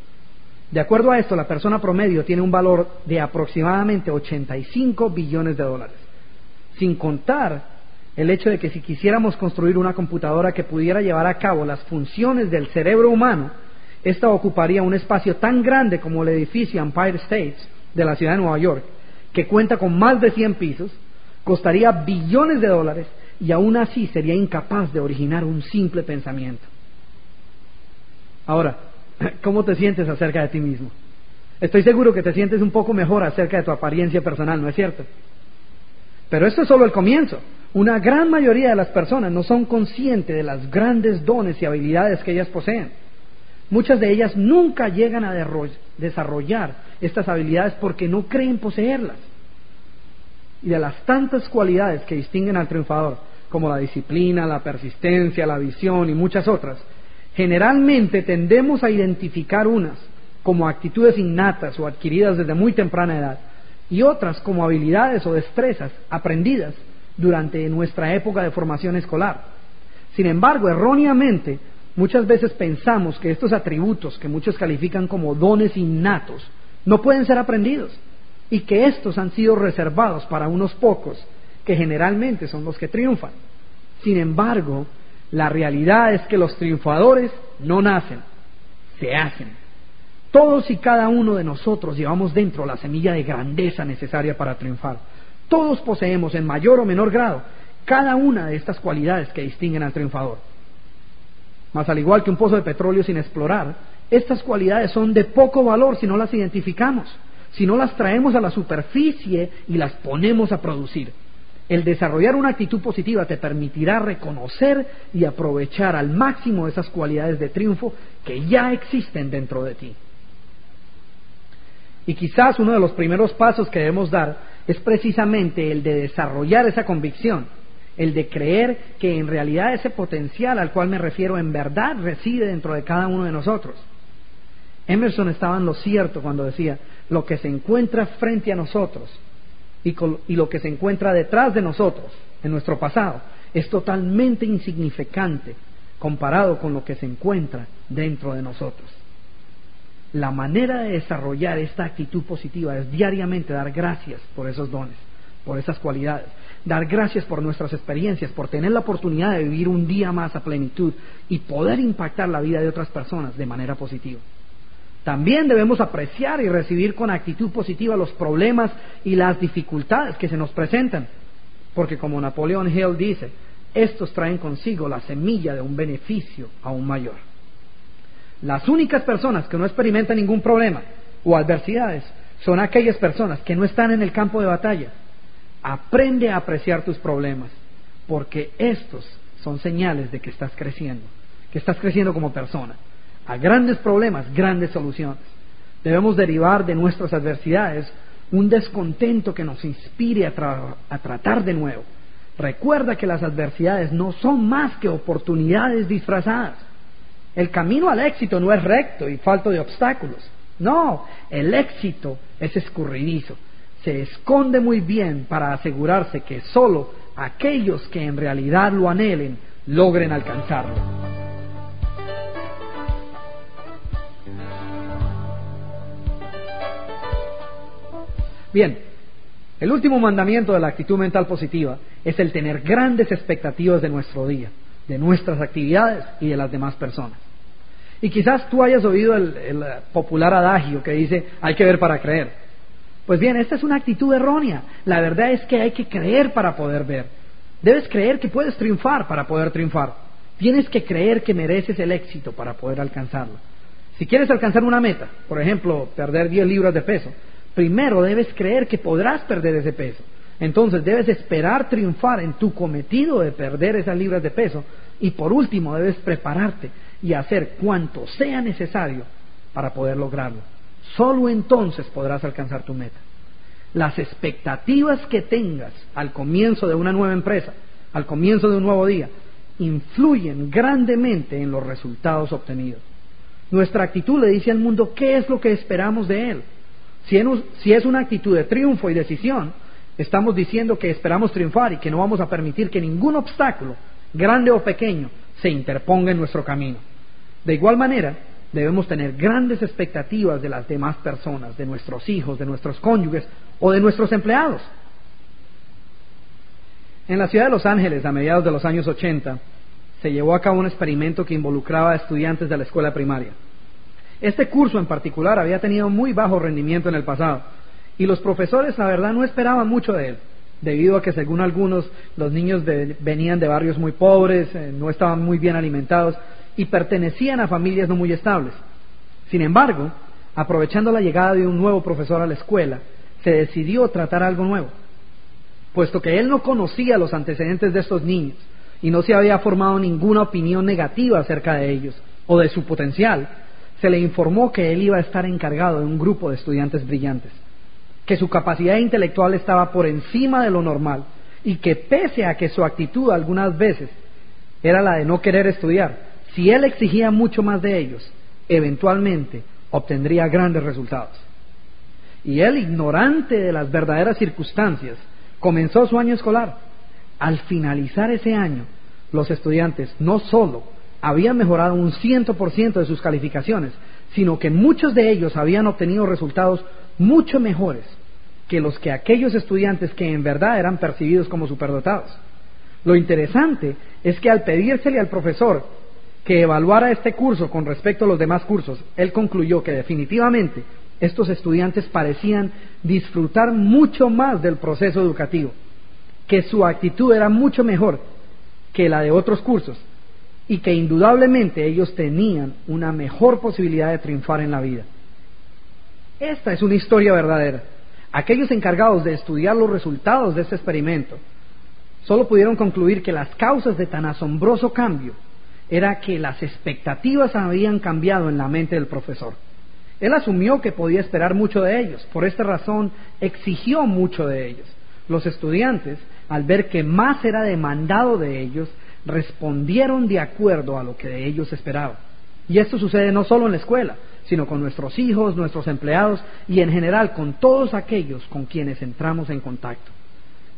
De acuerdo a esto, la persona promedio tiene un valor de aproximadamente 85 billones de dólares, sin contar el hecho de que si quisiéramos construir una computadora que pudiera llevar a cabo las funciones del cerebro humano, esta ocuparía un espacio tan grande como el edificio Empire State de la ciudad de Nueva York, que cuenta con más de 100 pisos, costaría billones de dólares y aún así sería incapaz de originar un simple pensamiento. Ahora, ¿cómo te sientes acerca de ti mismo? Estoy seguro que te sientes un poco mejor acerca de tu apariencia personal, ¿no es cierto? Pero esto es solo el comienzo. Una gran mayoría de las personas no son conscientes de las grandes dones y habilidades que ellas poseen. Muchas de ellas nunca llegan a desarrollar estas habilidades porque no creen poseerlas y de las tantas cualidades que distinguen al triunfador, como la disciplina, la persistencia, la visión y muchas otras, generalmente tendemos a identificar unas como actitudes innatas o adquiridas desde muy temprana edad y otras como habilidades o destrezas aprendidas durante nuestra época de formación escolar. Sin embargo, erróneamente, muchas veces pensamos que estos atributos que muchos califican como dones innatos no pueden ser aprendidos y que estos han sido reservados para unos pocos, que generalmente son los que triunfan. Sin embargo, la realidad es que los triunfadores no nacen, se hacen. Todos y cada uno de nosotros llevamos dentro la semilla de grandeza necesaria para triunfar. Todos poseemos en mayor o menor grado cada una de estas cualidades que distinguen al triunfador. Mas al igual que un pozo de petróleo sin explorar, estas cualidades son de poco valor si no las identificamos si no las traemos a la superficie y las ponemos a producir. El desarrollar una actitud positiva te permitirá reconocer y aprovechar al máximo esas cualidades de triunfo que ya existen dentro de ti. Y quizás uno de los primeros pasos que debemos dar es precisamente el de desarrollar esa convicción, el de creer que en realidad ese potencial al cual me refiero en verdad reside dentro de cada uno de nosotros. Emerson estaba en lo cierto cuando decía, lo que se encuentra frente a nosotros y, lo que se encuentra detrás de nosotros, en nuestro pasado, es totalmente insignificante comparado con lo que se encuentra dentro de nosotros. La manera de desarrollar esta actitud positiva es diariamente dar gracias por esos dones, por esas cualidades. dar gracias por nuestras experiencias, por tener la oportunidad de vivir un día más a plenitud y poder impactar la vida de otras personas de manera positiva. También debemos apreciar y recibir con actitud positiva los problemas y las dificultades que se nos presentan, porque como Napoleón Hill dice, estos traen consigo la semilla de un beneficio aún mayor. Las únicas personas que no experimentan ningún problema o adversidades son aquellas personas que no están en el campo de batalla. Aprende a apreciar tus problemas, porque estos son señales de que estás creciendo, que estás creciendo como persona. A grandes problemas, grandes soluciones. Debemos derivar de nuestras adversidades un descontento que nos inspire a, tratar de nuevo. Recuerda que las adversidades no son más que oportunidades disfrazadas. El camino al éxito no es recto y falto de obstáculos. No, el éxito es escurridizo. Se esconde muy bien para asegurarse que solo aquellos que en realidad lo anhelen logren alcanzarlo. Bien, el último mandamiento de la actitud mental positiva es el tener grandes expectativas de nuestro día, de nuestras actividades y de las demás personas. Y quizás tú hayas oído el, popular adagio que dice, hay que ver para creer. Pues bien, esta es una actitud errónea. La verdad es que hay que creer para poder ver. Debes creer que puedes triunfar para poder triunfar. Tienes que creer que mereces el éxito para poder alcanzarlo. Si quieres alcanzar una meta, por ejemplo, perder 10 libras de peso, primero debes creer que podrás perder ese peso. Entonces debes esperar triunfar en tu cometido de perder esas libras de peso y por último debes prepararte y hacer cuanto sea necesario para poder lograrlo. Solo entonces podrás alcanzar tu meta. Las expectativas que tengas al comienzo de una nueva empresa, al comienzo de un nuevo día, influyen grandemente en los resultados obtenidos. Nuestra actitud le dice al mundo qué es lo que esperamos de él. Si es una actitud de triunfo y decisión, estamos diciendo que esperamos triunfar y que no vamos a permitir que ningún obstáculo, grande o pequeño, se interponga en nuestro camino. De igual manera, debemos tener grandes expectativas de las demás personas, de nuestros hijos, de nuestros cónyuges o de nuestros empleados. En la ciudad de Los Ángeles, a mediados de los años 80, se llevó a cabo un experimento que involucraba a estudiantes de la escuela primaria. Este curso en particular había tenido muy bajo rendimiento en el pasado y los profesores, la verdad, no esperaban mucho de él, debido a que, según algunos, los niños venían de barrios muy pobres, eh, no estaban muy bien alimentados y pertenecían a familias no muy estables. Sin embargo, aprovechando la llegada de un nuevo profesor a la escuela, se decidió tratar algo nuevo. Puesto que él no conocía los antecedentes de estos niños y no se había formado ninguna opinión negativa acerca de ellos o de su potencial, se le informó que él iba a estar encargado de un grupo de estudiantes brillantes, que su capacidad intelectual estaba por encima de lo normal y que pese a que su actitud algunas veces era la de no querer estudiar, si él exigía mucho más de ellos, eventualmente obtendría grandes resultados. Y él, ignorante de las verdaderas circunstancias, comenzó su año escolar. Al finalizar ese año, los estudiantes no solo habían mejorado un ciento por ciento de sus calificaciones, sino que muchos de ellos habían obtenido resultados mucho mejores que los que aquellos estudiantes que en verdad eran percibidos como superdotados. Lo interesante es que al pedírsele al profesor que evaluara este curso con respecto a los demás cursos, él concluyó que definitivamente estos estudiantes parecían disfrutar mucho más del proceso educativo, que su actitud era mucho mejor que la de otros cursos y que indudablemente ellos tenían una mejor posibilidad de triunfar en la vida. Esta es una historia verdadera. Aquellos encargados de estudiar los resultados de este experimento solo pudieron concluir que las causas de tan asombroso cambio era que las expectativas habían cambiado en la mente del profesor. Él asumió que podía esperar mucho de ellos, por esta razón exigió mucho de ellos. Los estudiantes, al ver que más era demandado de ellos, respondieron de acuerdo a lo que de ellos esperaba. Y esto sucede no solo en la escuela, sino con nuestros hijos, nuestros empleados y en general con todos aquellos con quienes entramos en contacto.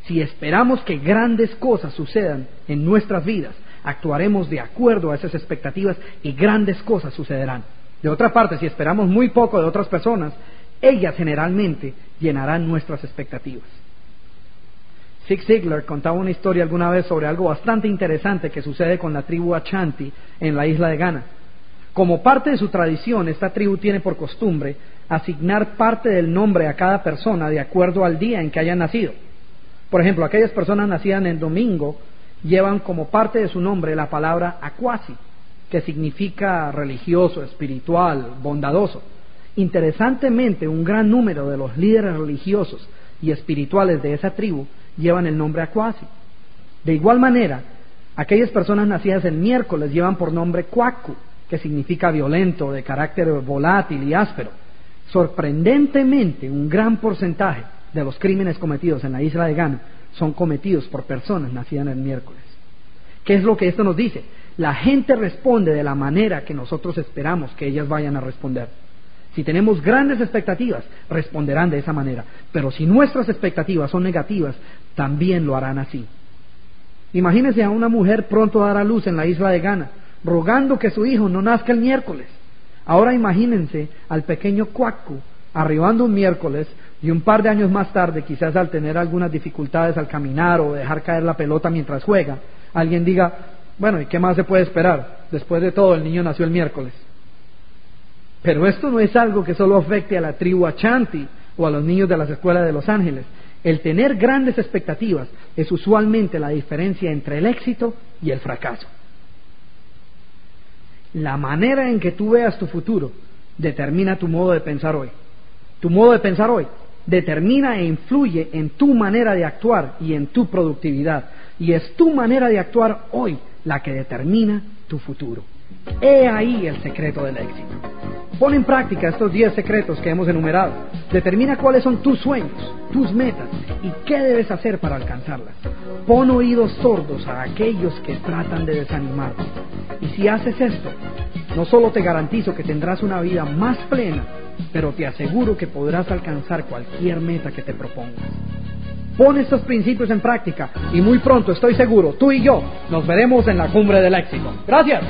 Si esperamos que grandes cosas sucedan en nuestras vidas, actuaremos de acuerdo a esas expectativas y grandes cosas sucederán. De otra parte, si esperamos muy poco de otras personas, ellas generalmente llenarán nuestras expectativas. Zig Ziglar contaba una historia alguna vez sobre algo bastante interesante que sucede con la tribu Achanti en la isla de Ghana. Como parte de su tradición, esta tribu tiene por costumbre asignar parte del nombre a cada persona de acuerdo al día en que hayan nacido. Por ejemplo, aquellas personas nacidas en domingo llevan como parte de su nombre la palabra acuasi, que significa religioso, espiritual, bondadoso. Interesantemente, un gran número de los líderes religiosos y espirituales de esa tribu llevan el nombre Acuasi. De igual manera, aquellas personas nacidas el miércoles llevan por nombre Cuacu, que significa violento, de carácter volátil y áspero. Sorprendentemente, un gran porcentaje de los crímenes cometidos en la isla de Ghana son cometidos por personas nacidas el miércoles. ¿Qué es lo que esto nos dice? La gente responde de la manera que nosotros esperamos que ellas vayan a responder. Si tenemos grandes expectativas, responderán de esa manera. Pero si nuestras expectativas son negativas, también lo harán así. Imagínense a una mujer pronto a dar a luz en la isla de Ghana, rogando que su hijo no nazca el miércoles. Ahora imagínense al pequeño Cuacu arribando un miércoles y un par de años más tarde, quizás al tener algunas dificultades al caminar o dejar caer la pelota mientras juega, alguien diga, bueno, ¿y qué más se puede esperar? Después de todo, el niño nació el miércoles. Pero esto no es algo que solo afecte a la tribu Achanti o a los niños de las escuelas de Los Ángeles. El tener grandes expectativas es usualmente la diferencia entre el éxito y el fracaso. La manera en que tú veas tu futuro determina tu modo de pensar hoy. Tu modo de pensar hoy determina e influye en tu manera de actuar y en tu productividad. Y es tu manera de actuar hoy la que determina tu futuro. He ahí el secreto del éxito. Pon en práctica estos 10 secretos que hemos enumerado. Determina cuáles son tus sueños, tus metas y qué debes hacer para alcanzarlas. Pon oídos sordos a aquellos que tratan de desanimarte. Y si haces esto, no solo te garantizo que tendrás una vida más plena, pero te aseguro que podrás alcanzar cualquier meta que te propongas. Pon estos principios en práctica y muy pronto estoy seguro, tú y yo nos veremos en la cumbre del éxito. Gracias.